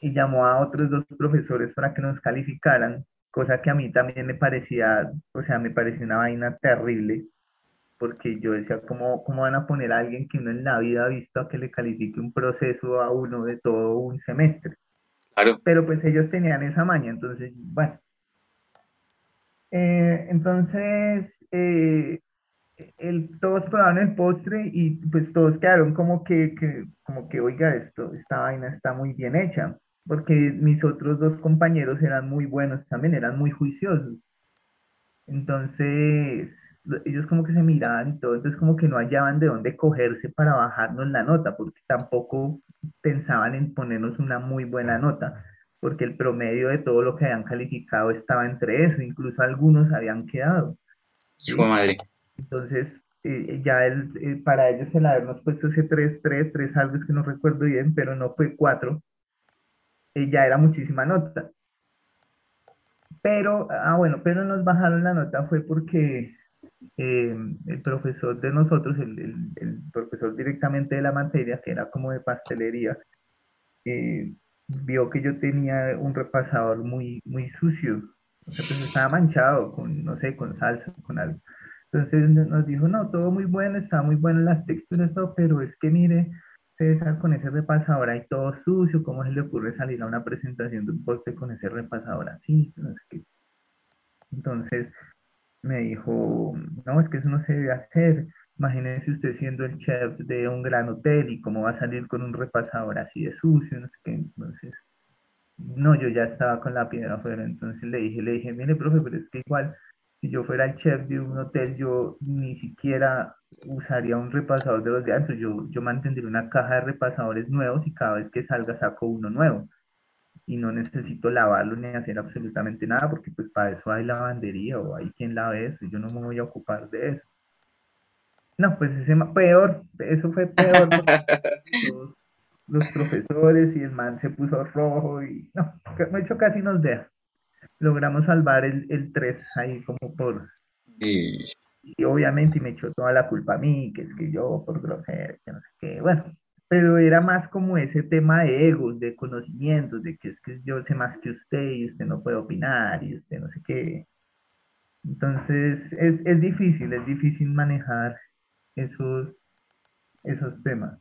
B: y llamó a otros dos profesores para que nos calificaran, cosa que a mí también me parecía, o sea, me parecía una vaina terrible, porque yo decía, ¿cómo, cómo van a poner a alguien que uno en la vida ha visto a que le califique un proceso a uno de todo un semestre? Claro. Pero pues ellos tenían esa maña, entonces, bueno. Eh, entonces, eh, el, todos probaron el postre y pues todos quedaron como que, que, como que, oiga, esto, esta vaina está muy bien hecha porque mis otros dos compañeros eran muy buenos también, eran muy juiciosos. Entonces, ellos como que se miraban y todo, entonces como que no hallaban de dónde cogerse para bajarnos la nota, porque tampoco pensaban en ponernos una muy buena nota, porque el promedio de todo lo que habían calificado estaba entre eso, incluso algunos habían quedado.
A: madre.
B: Entonces, eh, ya el, eh, para ellos el habernos puesto ese 3, 3, 3 algo es que no recuerdo bien, pero no fue 4, eh, ya era muchísima nota. Pero, ah, bueno, pero nos bajaron la nota fue porque eh, el profesor de nosotros, el, el, profesor directamente de la materia, que era como de pastelería, eh, vio que yo tenía un repasador muy, muy sucio. O sea, pues estaba manchado con, no sé, con salsa, con algo. Entonces nos dijo, no, todo muy bueno, está muy bueno las texturas, todo, pero es que mire, César con ese repasador ahí todo sucio, ¿cómo se le ocurre salir a una presentación de un poste con ese repasador así? Entonces me dijo, no, es que eso no se debe hacer. Imagínese usted siendo el chef de un gran hotel y cómo va a salir con un repasador así de sucio, no sé qué. Entonces, no, yo ya estaba con la piedra afuera, entonces le dije, le dije, mire, profe, pero es que igual si yo fuera el chef de un hotel, yo ni siquiera usaría un repasador de los de. Yo, yo mantendría una caja de repasadores nuevos y cada vez que salga saco uno nuevo. Y no necesito lavarlo ni hacer absolutamente nada porque pues para eso hay lavandería o hay quien lave eso y yo no me voy a ocupar de eso. No, pues ese peor, eso fue peor. los, los, profesores y el man se puso rojo y no, hecho casi nos deja. Logramos salvar el, el 3 ahí como por... Y... y obviamente me echó toda la culpa a mí, que es que yo por grosero, que no sé qué. Bueno, pero era más como ese tema de egos, de conocimientos, de que es que yo sé más que usted y usted no puede opinar y usted no sé qué. Entonces es, es difícil, es difícil manejar esos, esos temas.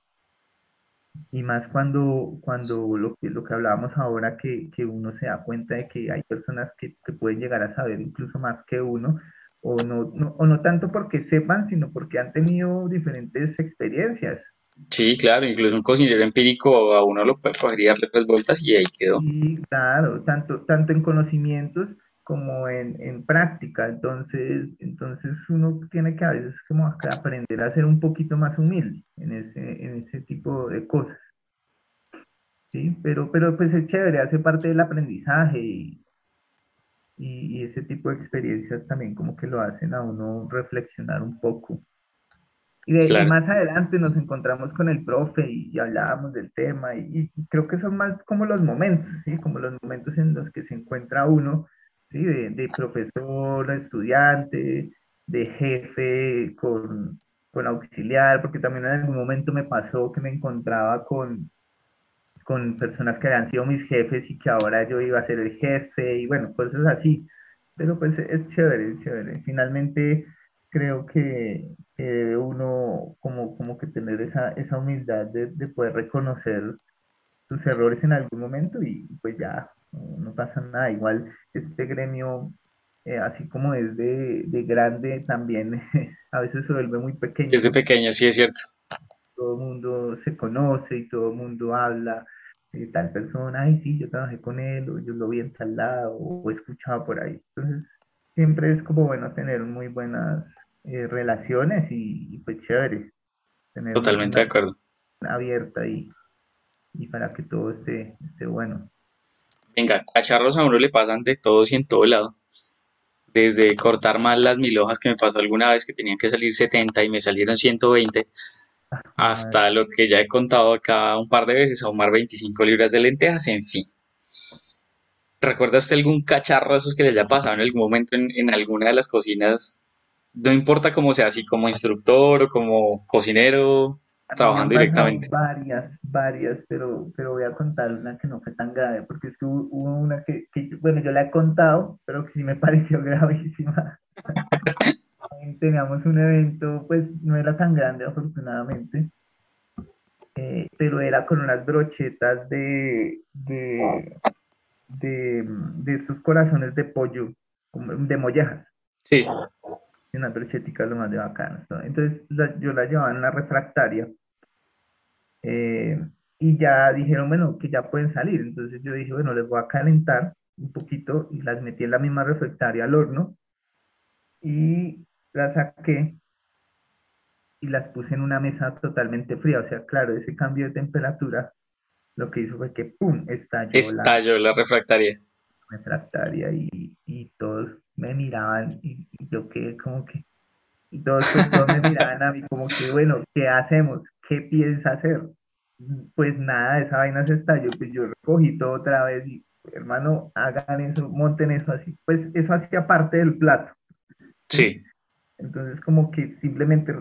B: Y más cuando, cuando lo, que, lo que hablábamos ahora, que, que uno se da cuenta de que hay personas que, que pueden llegar a saber incluso más que uno, o no, no, o no tanto porque sepan, sino porque han tenido diferentes experiencias.
A: Sí, claro, incluso un cocinero empírico a uno lo puede coger y darle tres vueltas y ahí quedó.
B: Sí, claro, tanto, tanto en conocimientos como en, en, práctica. Entonces, entonces uno tiene que a veces como aprender a ser un poquito más humilde en ese, en ese tipo de cosas. Sí, pero, pero pues es chévere, hace parte del aprendizaje y, y, ese tipo de experiencias también como que lo hacen a uno reflexionar un poco. Y, de, más adelante nos encontramos con el profe y, hablábamos del tema y, y, creo que son más como los momentos, ¿sí? como los momentos en los que se encuentra uno de, profesor a estudiante, de jefe con, con, auxiliar, porque también en algún momento me pasó que me encontraba con, con personas que habían sido mis jefes y que ahora yo iba a ser el jefe y bueno, cosas así. Pero pues es chévere, es chévere. Finalmente creo que uno como, como que tener esa, esa humildad de, de poder reconocer sus errores en algún momento y pues ya no, pasa nada. Igual este gremio, eh, así como es de, de grande, también a veces se vuelve muy pequeño.
A: Es de pequeño, sí, es cierto.
B: Todo el mundo se conoce y todo el mundo habla de tal persona, ay, sí, yo trabajé con él, o yo lo vi en tal lado, o he escuchado por ahí. Entonces, siempre es como bueno tener muy buenas eh, relaciones y, pues chévere.
A: Tener Totalmente de acuerdo.
B: Abierta y, y para que todo esté, esté bueno.
A: Venga, cacharros a uno le pasan de todos y en todo lado. Desde cortar mal las mil hojas que me pasó alguna vez que tenían que salir 70 y me salieron 120, hasta lo que ya he contado acá un par de veces, ahumar 25 libras de lentejas, en fin. ¿Recuerda usted algún cacharro de esos que le haya pasado en algún momento en, en alguna de las cocinas? No importa cómo sea, así como instructor o como cocinero, trabajando directamente.
B: Varias, varias, pero, pero voy a contar una que no fue tan grave, porque es que hubo, una que, bueno, yo la he contado, pero que sí me pareció gravísima. Teníamos un evento, pues no era tan grande afortunadamente, eh, pero era con unas brochetas de, de, de, de estos corazones de pollo, de mollejas.
A: Sí
B: una brochetica lo más de bacano. Entonces yo la llevaba en la refractaria eh, y ya dijeron, bueno, que ya pueden salir. Entonces yo dije, bueno, les voy a calentar un poquito y las metí en la misma refractaria al horno y las saqué y las puse en una mesa totalmente fría. O sea, claro, ese cambio de temperatura lo que hizo fue que, ¡pum!, estalló,
A: estalló la, refractaria.
B: Refractaria y, y todos me miraban y, yo quedé como que, y todos, pues, todos me miraban a mí como que, bueno, ¿qué hacemos? ¿Qué piensa hacer? Pues nada, esa vaina se estalló, pues yo recogí todo otra vez y, hermano, hagan eso, monten eso así. Pues eso hacía parte del plato.
A: Sí.
B: Entonces, como que simplemente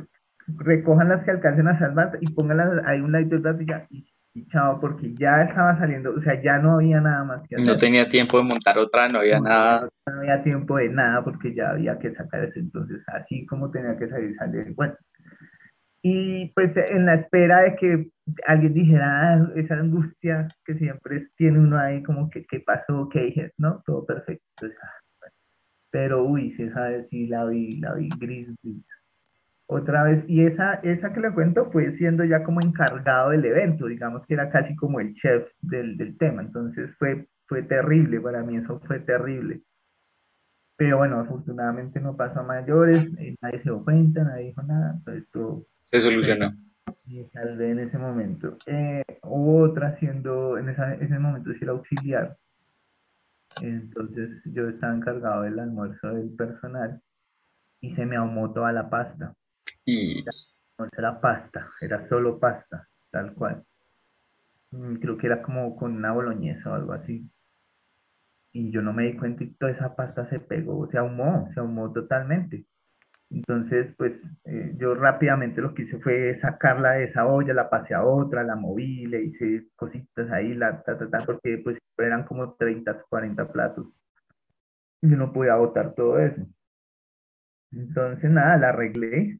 B: recojan las que alcancen a salvar y pónganlas ahí un ladito de ya, y y chao, porque ya estaba saliendo, o sea, ya no había nada más que
A: hacer. No tenía tiempo de montar otra, no había nada.
B: No, había tiempo de nada porque ya había que sacar eso, entonces así como tenía que salir, salir, bueno. Y pues en la espera de que alguien dijera ah, esa angustia que siempre tiene uno ahí, como que, ¿qué pasó? ¿Qué dije? No, todo perfecto. Ah, pero uy, se sabe, sí, la vi, la vi gris, gris otra vez, y esa, esa que le cuento fue siendo ya como encargado del evento, digamos que era casi como el chef del, del tema, entonces fue, fue terrible, para mí eso fue terrible. Pero bueno, afortunadamente no pasó a mayores, eh, nadie se dio cuenta, nadie dijo nada, entonces todo...
A: Se solucionó.
B: Me salvé en ese momento. Eh, hubo otra haciendo, en ese momento sí era auxiliar. Entonces yo estaba encargado del almuerzo del personal y se me ahumó toda la pasta.
A: Y...
B: No era pasta, era solo pasta, tal cual. Mm, creo que era como con una boloñesa o algo así. Y yo no me di cuenta y toda esa pasta se pegó, se ahumó, se ahumó totalmente. Entonces, pues eh, yo rápidamente lo que hice fue sacarla de esa olla, la pasé a otra, la moví, le hice cositas ahí, la, ta, ta, ta, porque pues eran como 30, 40 platos. Yo no podía botar todo eso. Entonces, nada, la arreglé.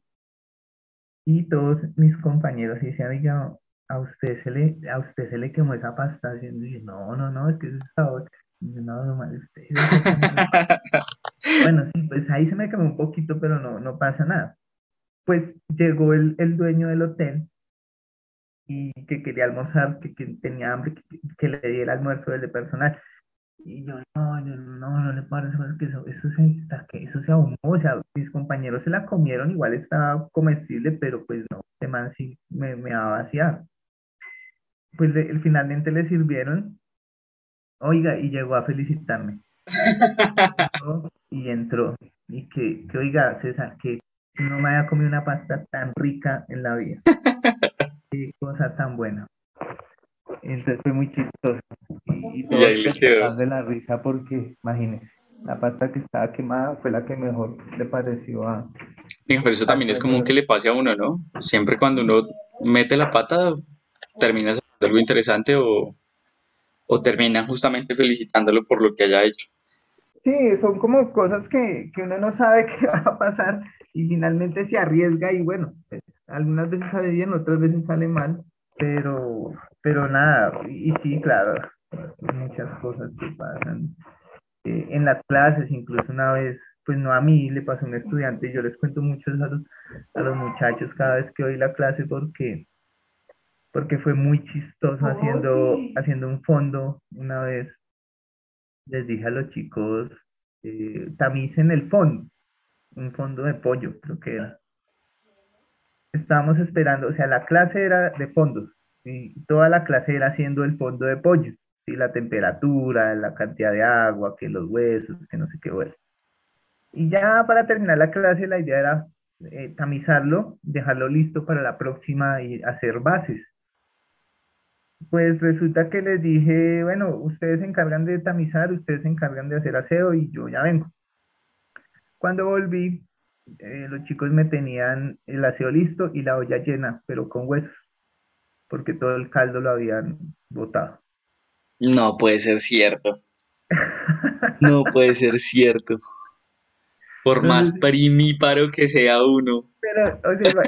B: Y todos mis compañeros decían, oiga, a usted se le, a usted se le quemó esa pasta. Y yo, no, no, no, es que es sabor. No, no, usted. bueno, sí, pues ahí se me quemó un poquito, pero no, no pasa nada. Pues llegó el, el dueño del hotel y que quería almorzar, que, que tenía hambre, que, que, le diera almuerzo del de personal. Y yo, no, no, no, no le parece que eso, eso, se, que eso se ahumó, o sea, mis compañeros se la comieron, igual estaba comestible, pero pues no, este man sí me, me va a vaciar. Pues finalmente le sirvieron oiga, y llegó a felicitarme. y entró. Y que, que, oiga, César, que no me haya comido una pasta tan rica en la vida. Qué cosa tan buena. Entonces fue muy chistoso. Y, y todo de la risa porque, imagínese, la pasta que estaba quemada fue la que mejor le pareció a...
A: pero eso también es común que le pase a uno, ¿no? Siempre cuando uno mete la pata, termina siendo algo interesante o, o terminan justamente felicitándolo por lo que haya hecho.
B: Sí, son como cosas que, que uno no sabe qué va a pasar y finalmente se arriesga y bueno, pues, algunas veces sale bien, otras veces sale mal, pero, pero nada, y sí, claro, muchas cosas que pasan. Eh, en las clases, incluso una vez, pues no a mí, le pasó a un estudiante, yo les cuento mucho a los, a los muchachos cada vez que doy la clase porque porque fue muy chistoso haciendo, haciendo un fondo una vez. Les dije a los chicos, eh, tamicen el fondo, un fondo de pollo, creo que era. Estábamos esperando, o sea, la clase era de fondos, y toda la clase era haciendo el fondo de pollo, ¿sí? la temperatura, la cantidad de agua, que los huesos, que no sé qué hueso. Y ya para terminar la clase, la idea era eh, tamizarlo, dejarlo listo para la próxima y hacer bases. Pues resulta que les dije, bueno, ustedes se encargan de tamizar, ustedes se encargan de hacer aseo y yo ya vengo. Cuando volví, eh, los chicos me tenían el aseo listo y la olla llena, pero con huesos, porque todo el caldo lo habían botado.
A: No puede ser cierto. No puede ser cierto. Por más primíparo que sea uno.
B: Pero, o sea,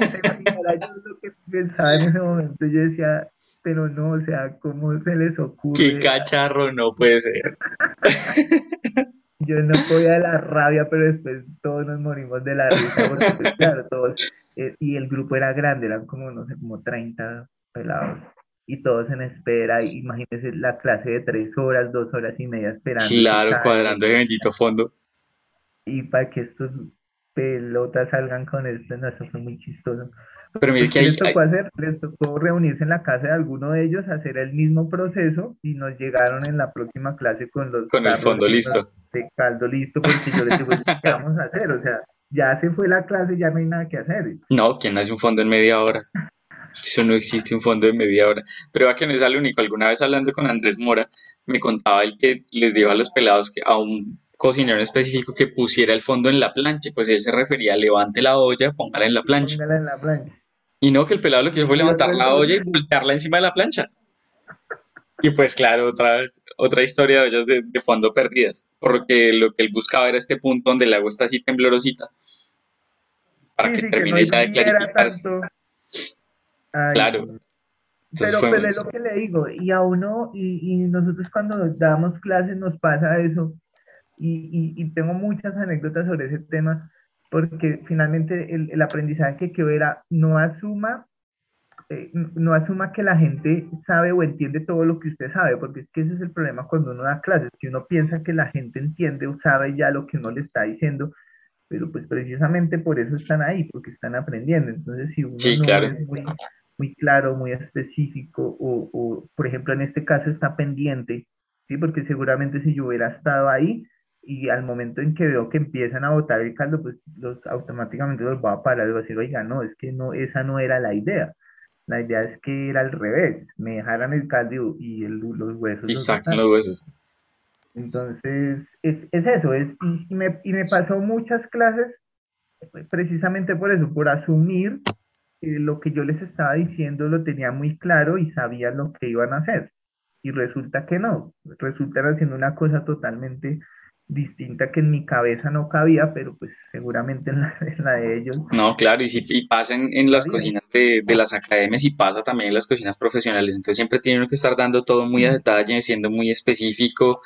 B: yo lo que pensaba en ese momento, yo decía, pero no, o sea, ¿cómo se les ocurre?
A: Qué cacharro, no puede ser.
B: Yo no podía de la rabia, pero después todos nos morimos de la risa, porque pues, claro, todos, eh, y el grupo era grande, eran como, no sé, como 30 pelados, y todos en espera, imagínense la clase de tres horas, dos horas y media esperando.
A: Claro, cuadrando el bendito fondo.
B: Y para que estos pelotas salgan con esto, no, eso fue muy chistoso.
A: Pero mire que
B: les tocó hacer, les tocó reunirse en la casa de alguno de ellos, hacer el mismo proceso y nos llegaron en la próxima clase con los
A: con el fondo listo.
B: De caldo listo, porque yo les digo, ¿qué vamos a hacer? O sea, ya se fue la clase, ya no hay nada que hacer.
A: No, ¿quién hace un fondo en media hora? Eso no existe un fondo de media hora. Pero a que no es el único. Alguna vez hablando con Andrés Mora, me contaba el que les dijo a los pelados que a un cocinero específico que pusiera el fondo en la plancha, pues él se refería a levante la olla, póngala en la plancha.
B: en la plancha.
A: Y no, que el pelado lo que hizo fue levantar la olla y voltearla encima de la plancha. Y pues claro, otra, otra historia de ollas de, fondo perdidas, porque lo que él buscaba era este punto donde el agua está así temblorosita, para que termine ya de clarificarse. Claro.
B: pero, pero es lo que le digo, y a uno, y, y nosotros cuando damos clases nos pasa eso, y, y, tengo muchas anécdotas sobre ese tema, porque finalmente el, el aprendizaje que era no asuma, eh, no asuma que la gente sabe o entiende todo lo que usted sabe, porque es que ese es el problema cuando uno da clases, que uno piensa que la gente entiende o sabe ya lo que uno le está diciendo, pero pues precisamente por eso están ahí, porque están aprendiendo. Entonces, si uno no es muy muy claro, muy específico, o, o, por ejemplo en este caso está pendiente, ¿sí? porque seguramente si yo hubiera estado ahí y al momento en que veo que empiezan a botar el caldo, pues los, automáticamente los voy a parar y voy a decir, oiga, no, es que no, esa no era la idea. La idea es que era al revés, me dejaran el caldo y el, los huesos.
A: Y sacan los huesos.
B: Entonces, es, es eso, es, y, me, y me pasó muchas clases precisamente por eso, por asumir lo que yo les estaba diciendo lo tenía muy claro y sabía lo que iban a hacer. Y resulta que no, resultan haciendo una cosa totalmente distinta que en mi cabeza no cabía, pero pues seguramente en la, de ellos.
A: No, claro, y, si, y pasa en, las cocinas de, de, las academias y pasa también en las cocinas profesionales, entonces siempre tienen que estar dando todo muy a detalle, siendo muy específico,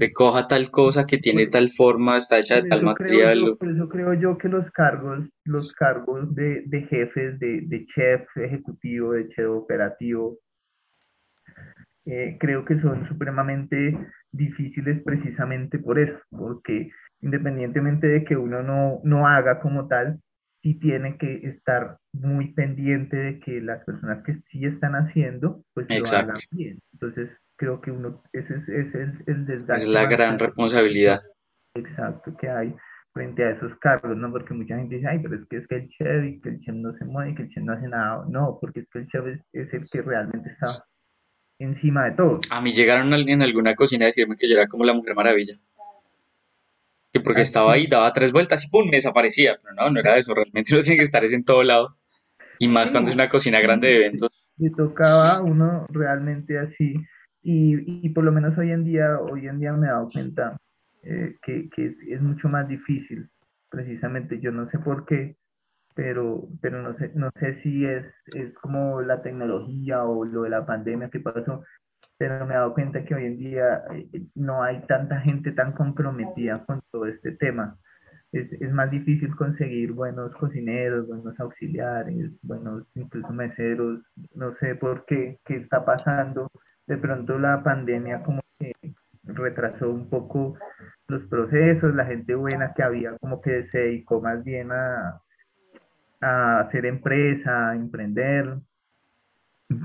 A: de coja tal cosa que tiene tal forma, está hecha de tal material.
B: por eso creo yo que los cargos, los cargos de, de jefes, de, de, chef ejecutivo, de chef operativo, eh, creo que son supremamente difíciles precisamente por eso, porque independientemente de que uno no, no haga como tal, sí tiene que estar muy pendiente de que las personas que sí están haciendo, pues lo hagan bien. Entonces, creo que uno, ese es, el
A: desgaste. Es la gran responsabilidad.
B: Exacto, que hay frente a esos cargos, ¿no? Porque mucha gente dice, ay, pero es que es que el chef y que el chef no se mueve, que el chef no hace nada. No, porque es que el chef es, el que realmente está encima de todo.
A: A mí llegaron en alguna cocina a decirme que yo era como la Mujer Maravilla. Que porque estaba ahí, daba tres vueltas y ¡pum! me desaparecía. Pero no, no era eso. Realmente uno tiene que estar en todo lado. Y más cuando es una cocina grande de eventos.
B: Le tocaba uno realmente así y, y, por lo menos hoy en día, hoy en día me he dado cuenta eh, que, que es, mucho más difícil, precisamente, yo no sé por qué, pero, pero no, sé, no sé si es, es como la tecnología o lo de la pandemia que pasó, pero me he dado cuenta que hoy en día eh, no hay tanta gente tan comprometida con todo este tema. Es, es, más difícil conseguir buenos cocineros, buenos auxiliares, buenos incluso meseros, no sé por qué, qué está pasando, de pronto la pandemia como que retrasó un poco los procesos, la gente buena que había como que se dedicó más bien a, a hacer empresa, a emprender.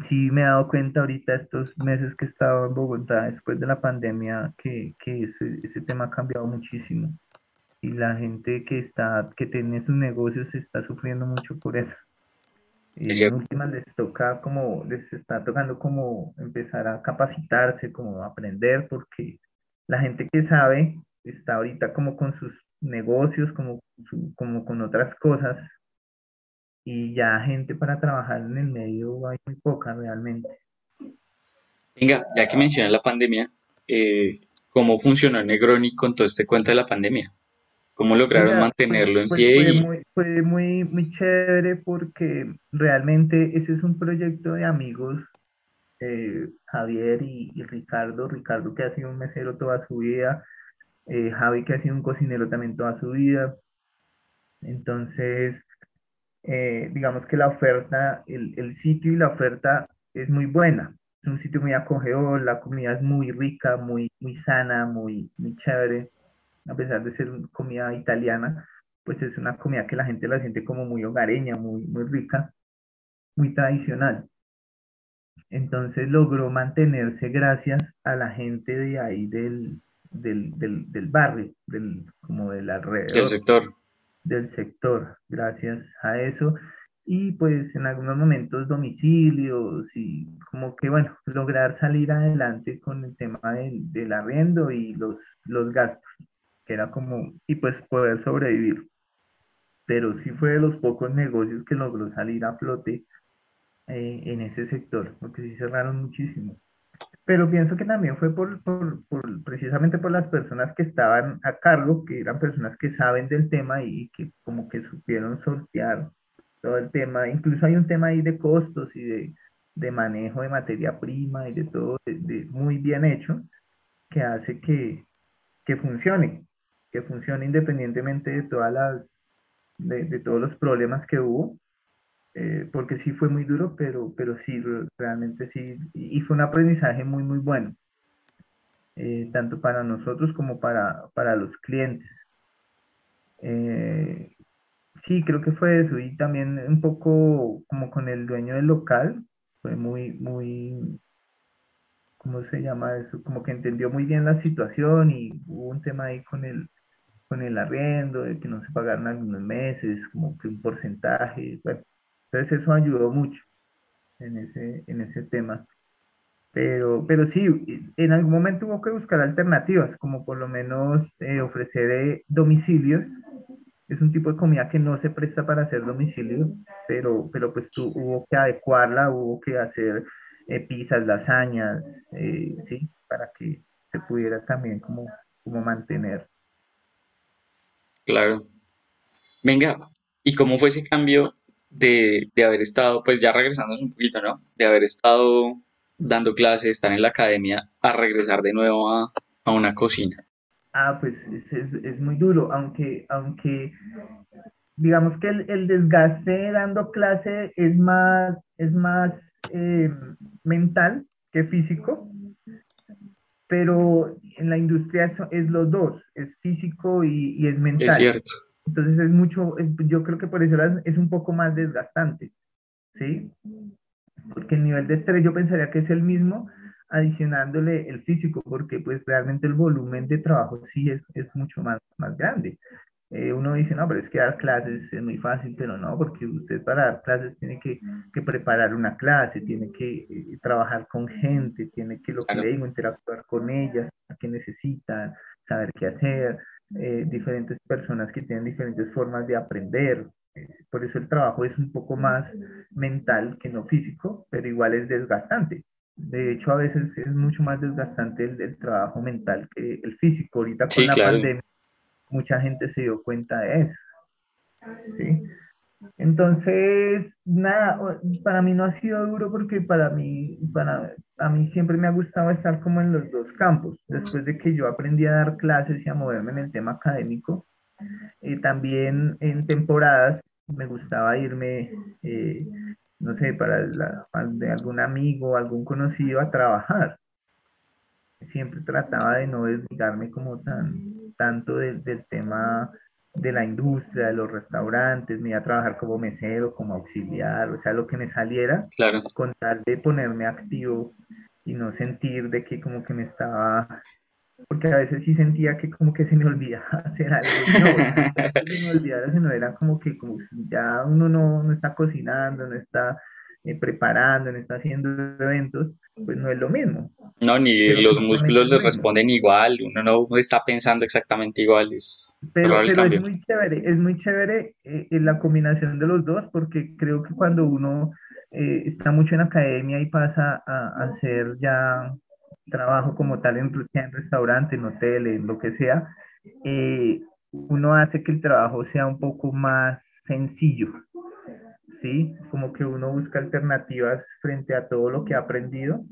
B: Sí me he dado cuenta ahorita estos meses que he estado en Bogotá después de la pandemia que, que ese, ese tema ha cambiado muchísimo y la gente que está, que tiene sus negocios está sufriendo mucho por eso. Y en últimas les toca como, les está tocando como empezar a capacitarse, como aprender, porque la gente que sabe está ahorita como con sus negocios, como, como con otras cosas, y ya gente para trabajar en el medio hay muy poca realmente.
A: Venga, ya que mencioné la pandemia, eh, ¿cómo funcionó Negroni con todo este cuento de la pandemia? ¿Cómo lograron mantenerlo en pues pie?
B: Fue, muy, fue muy, muy chévere porque realmente ese es un proyecto de amigos, eh, Javier y, Ricardo. Ricardo que ha sido un mesero toda su vida, eh, Javi que ha sido un cocinero también toda su vida. Entonces, eh, digamos que la oferta, el, el sitio y la oferta es muy buena. Es un sitio muy acogedor, la comida es muy rica, muy, muy sana, muy, muy chévere a pesar de ser comida italiana, pues es una comida que la gente la siente como muy hogareña, muy, muy rica, muy tradicional. Entonces logró mantenerse gracias a la gente de ahí del, del, del, del barrio, del, como del alrededor.
A: Del sector.
B: Del sector, gracias a eso. Y pues en algunos momentos domicilios y como que, bueno, lograr salir adelante con el tema del, del arriendo y los, los gastos era como, y pues poder sobrevivir. Pero sí fue de los pocos negocios que logró salir a flote eh, en ese sector, porque sí cerraron muchísimo. Pero pienso que también fue por, por, por, precisamente por las personas que estaban a cargo, que eran personas que saben del tema y que como que supieron sortear todo el tema. Incluso hay un tema ahí de costos y de, de manejo de materia prima y de todo de, muy bien hecho, que hace que, que funcione que funcione independientemente de todas las de, todos los problemas que hubo eh, porque sí fue muy duro pero pero sí realmente sí y fue un aprendizaje muy muy bueno eh, tanto para nosotros como para, para los clientes eh, sí, creo que fue eso. Y también un poco como con el dueño del local, fue muy, muy, ¿cómo se llama eso? Como que entendió muy bien la situación y hubo un tema ahí con el, con el arriendo, de que no se pagaron algunos meses, como que un porcentaje. Bueno, entonces eso ayudó mucho en ese, en ese tema. Pero, pero sí, en algún momento hubo que buscar alternativas, como por lo menos eh, ofrecer eh, domicilios. Es un tipo de comida que no se presta para hacer domicilios, pero, pero pues tú, hubo que adecuarla, hubo que hacer eh, pizzas, lasañas, ¿sí? Para que se pudiera también como, como mantener.
A: Claro. Venga, ¿y cómo fue ese cambio de, de haber estado, pues ya regresándonos un poquito, ¿no? De haber estado dando clases, estar en la academia, a regresar de nuevo a, a una cocina?
B: Ah, pues es, es, muy duro, aunque, aunque digamos que el, el, desgaste dando clase es más, es más eh, mental que físico, pero en la industria es, es los dos, es físico y, y, es mental.
A: Es cierto.
B: Entonces es mucho, yo creo que por eso es un poco más desgastante, ¿sí? porque el nivel de estrés yo pensaría que es el mismo, adicionándole el físico, porque pues realmente el volumen de trabajo sí es, es mucho más, más grande. Eh, uno dice, no, pero es que dar clases es muy fácil, pero no, porque usted para dar clases tiene que, que preparar una clase, tiene que eh, trabajar con gente, tiene que, lo que le digo, interactuar con ellas, qué necesitan, saber qué hacer, eh, diferentes personas que tienen diferentes formas de aprender, por eso el trabajo es un poco más mental que no físico, pero igual es desgastante. De hecho, a veces es mucho más desgastante el, trabajo mental que el físico. Ahorita con la pandemia, mucha gente se dio cuenta de eso. ¿sí? Entonces, nada, para mí no ha sido duro porque para mí, para, a mí siempre me ha gustado estar como en los dos campos. Después de que yo aprendí a dar clases y a moverme en el tema académico, eh, también en temporadas me gustaba irme, eh, no sé, para la, de algún amigo, algún conocido a trabajar. Siempre trataba de no desligarme como tan, tanto del tema de la industria, de los restaurantes, me iba a trabajar como mesero, como auxiliar, o sea, lo que me saliera,
A: claro.
B: con tal de ponerme activo y no sentir de que como que me estaba porque a veces sí sentía que como que se me olvidaba hacer algo. No, se me olvidara, sino era como que como ya uno no, no está cocinando, no está eh, preparando, no está haciendo eventos, pues no es lo mismo.
A: No, ni los músculos les responden igual, uno no está pensando exactamente igual. Es
B: pero, pero es muy chévere, es muy chévere eh, la combinación de los dos, porque creo que cuando uno eh, está mucho en academia y pasa a, a hacer ya trabajo como tal en, en restaurante, en hotel, en lo que sea, eh, uno hace que el trabajo sea un poco más sencillo, ¿sí? Como que uno busca alternativas frente a todo lo que ha aprendido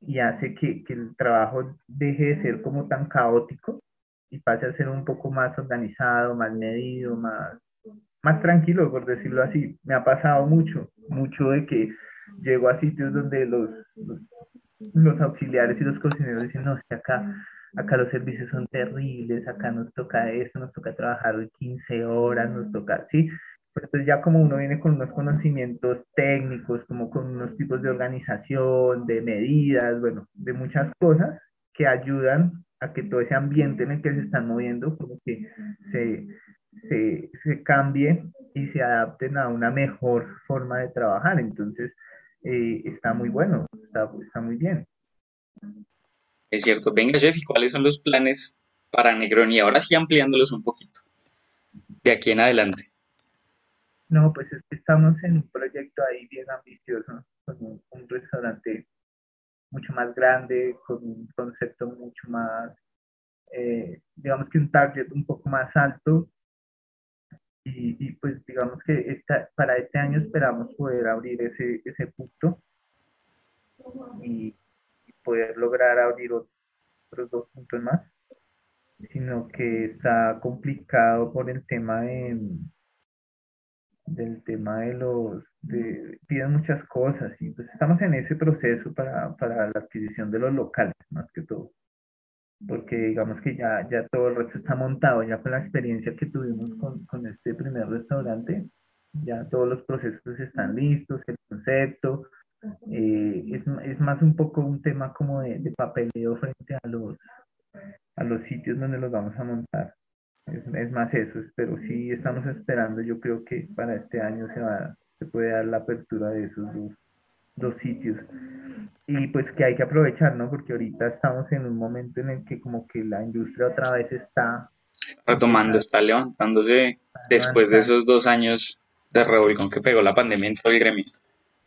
B: y hace que, que el trabajo deje de ser como tan caótico y pase a ser un poco más organizado, más medido, más, más tranquilo, por decirlo así. Me ha pasado mucho, mucho de que llego a sitios donde los, los auxiliares y los cocineros dicen, no, que acá, acá los servicios son terribles, acá nos toca esto, nos toca trabajar 15 horas, nos toca, ¿sí? Entonces ya como uno viene con unos conocimientos técnicos, como con unos tipos de organización, de medidas, bueno, de muchas cosas que ayudan a que todo ese ambiente en el que se están moviendo como que se, se, se cambie y se adapten a una mejor forma de trabajar. Entonces, eh, está muy bueno, está, está, muy bien.
A: Es cierto. Venga, Jeff, ¿y cuáles son los planes para Negroni? Ahora sí ampliándolos un poquito, de aquí en adelante.
B: No, pues es que estamos en un proyecto ahí bien ambicioso, con un, restaurante mucho más grande, con un concepto mucho más, eh, digamos que un target un poco más alto. Y, pues digamos que para este año esperamos poder abrir ese, ese punto y, poder lograr abrir otros dos puntos más, sino que está complicado por el tema de, del tema de los, de, piden muchas cosas y pues estamos en ese proceso para, para la adquisición de los locales, más que todo. porque digamos que ya, ya todo el resto está montado, ya con la experiencia que tuvimos con, con este primer restaurante, ya todos los procesos están listos, el concepto, eh, es, es, más un poco un tema como de, de, papeleo frente a los, a los sitios donde los vamos a montar. Es, es, más eso, pero sí estamos esperando, yo creo que para este año se, va, se puede dar la apertura de esos dos, dos sitios. Y pues que hay que aprovechar, ¿no? Porque ahorita estamos en un momento en el que como que la industria otra vez está...
A: Está retomando, está levantándose después de esos dos años de revolcón que pegó la pandemia en todo el gremio.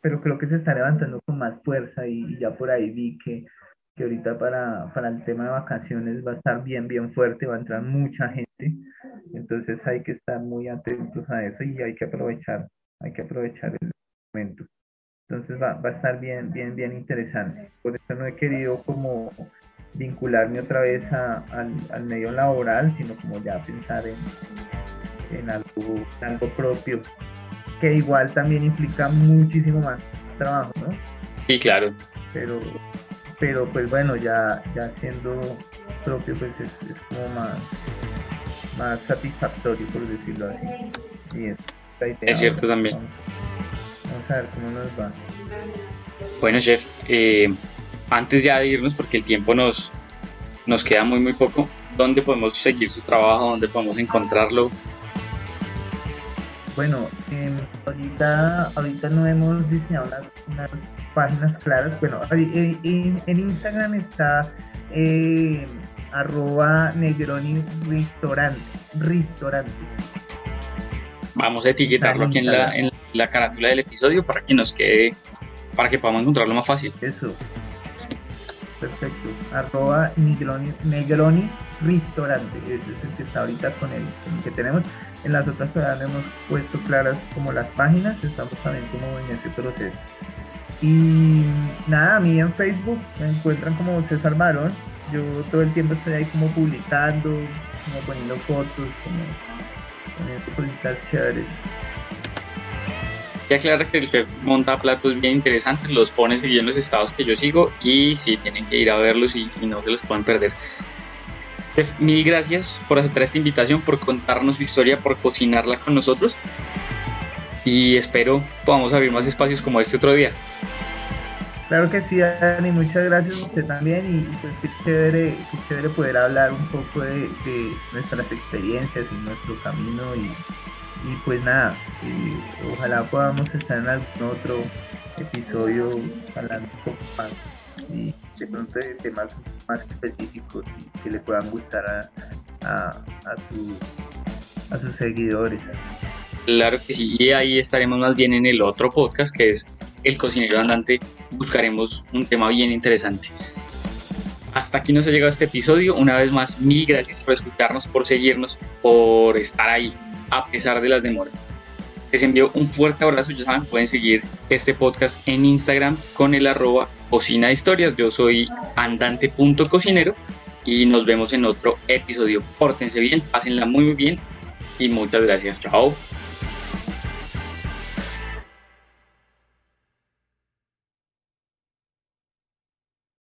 B: Pero creo que se está levantando con más fuerza y, ya por ahí vi que, que ahorita para, para el tema de vacaciones va a estar bien, bien fuerte, va a entrar mucha gente. Entonces hay que estar muy atentos a eso y hay que aprovechar, hay que aprovechar el momento. Entonces va, va, a estar bien, bien, bien interesante. Por eso no he querido como vincularme otra vez a, al, al, medio laboral, sino como ya pensar en, en, algo, algo propio, que igual también implica muchísimo más trabajo, ¿no?
A: Sí, claro.
B: Pero, pero pues bueno, ya, ya siendo propio, pues es, es como más, más satisfactorio, por decirlo así. Y
A: es, es cierto también.
B: Vamos a ver cómo nos va.
A: Bueno, chef, eh, antes ya de irnos, porque el tiempo nos, nos queda muy, muy poco, ¿dónde podemos seguir su trabajo? ¿Dónde podemos encontrarlo?
B: Bueno, eh, ahorita, ahorita no hemos diseñado unas, unas páginas claras. Bueno, en, en Instagram está eh, arroba Negroni Restaurante. Restaurante.
A: Vamos a etiquetarlo aquí en la, en la carátula del episodio para que nos quede, para que podamos encontrarlo más fácil.
B: Eso. Perfecto. Arroba Negroni, Negroni Restaurante. Ese es el que está ahorita con el, que tenemos. En las otras todavía hemos puesto claras como las páginas. Estamos también como en ese proceso. Y nada, a mí en Facebook me encuentran como César Marón. Yo todo el tiempo estoy ahí como publicando, como poniendo fotos, como poniendo cositas chéveres
A: aclara que el chef monta platos bien interesantes, los pone siguiendo los estados que yo sigo y sí, tienen que ir a verlos y, no se los pueden perder. Chef, mil gracias por aceptar esta invitación, por contarnos su historia, por cocinarla con nosotros y espero podamos abrir más espacios como este otro día.
B: Claro que sí, Dani, muchas gracias a usted también y pues qué chévere, qué chévere poder hablar un poco de, nuestras experiencias y nuestro camino y, y pues nada, ojalá podamos estar en algún otro episodio hablando un poco más y de pronto de temas más específicos y que le puedan gustar a, a, sus seguidores.
A: Claro que sí, y ahí estaremos más bien en el otro podcast que es El Cocinero Andante. Buscaremos un tema bien interesante. Hasta aquí nos ha llegado este episodio. Una vez más, mil gracias por escucharnos, por seguirnos, por estar ahí a pesar de las demoras. Les envío un fuerte abrazo, ya saben, pueden seguir este podcast en Instagram con el arroba cocina de historias. Yo soy andante.cocinero y nos vemos en otro episodio. Pórtense bien, pásenla muy, muy bien y muchas gracias. Chao.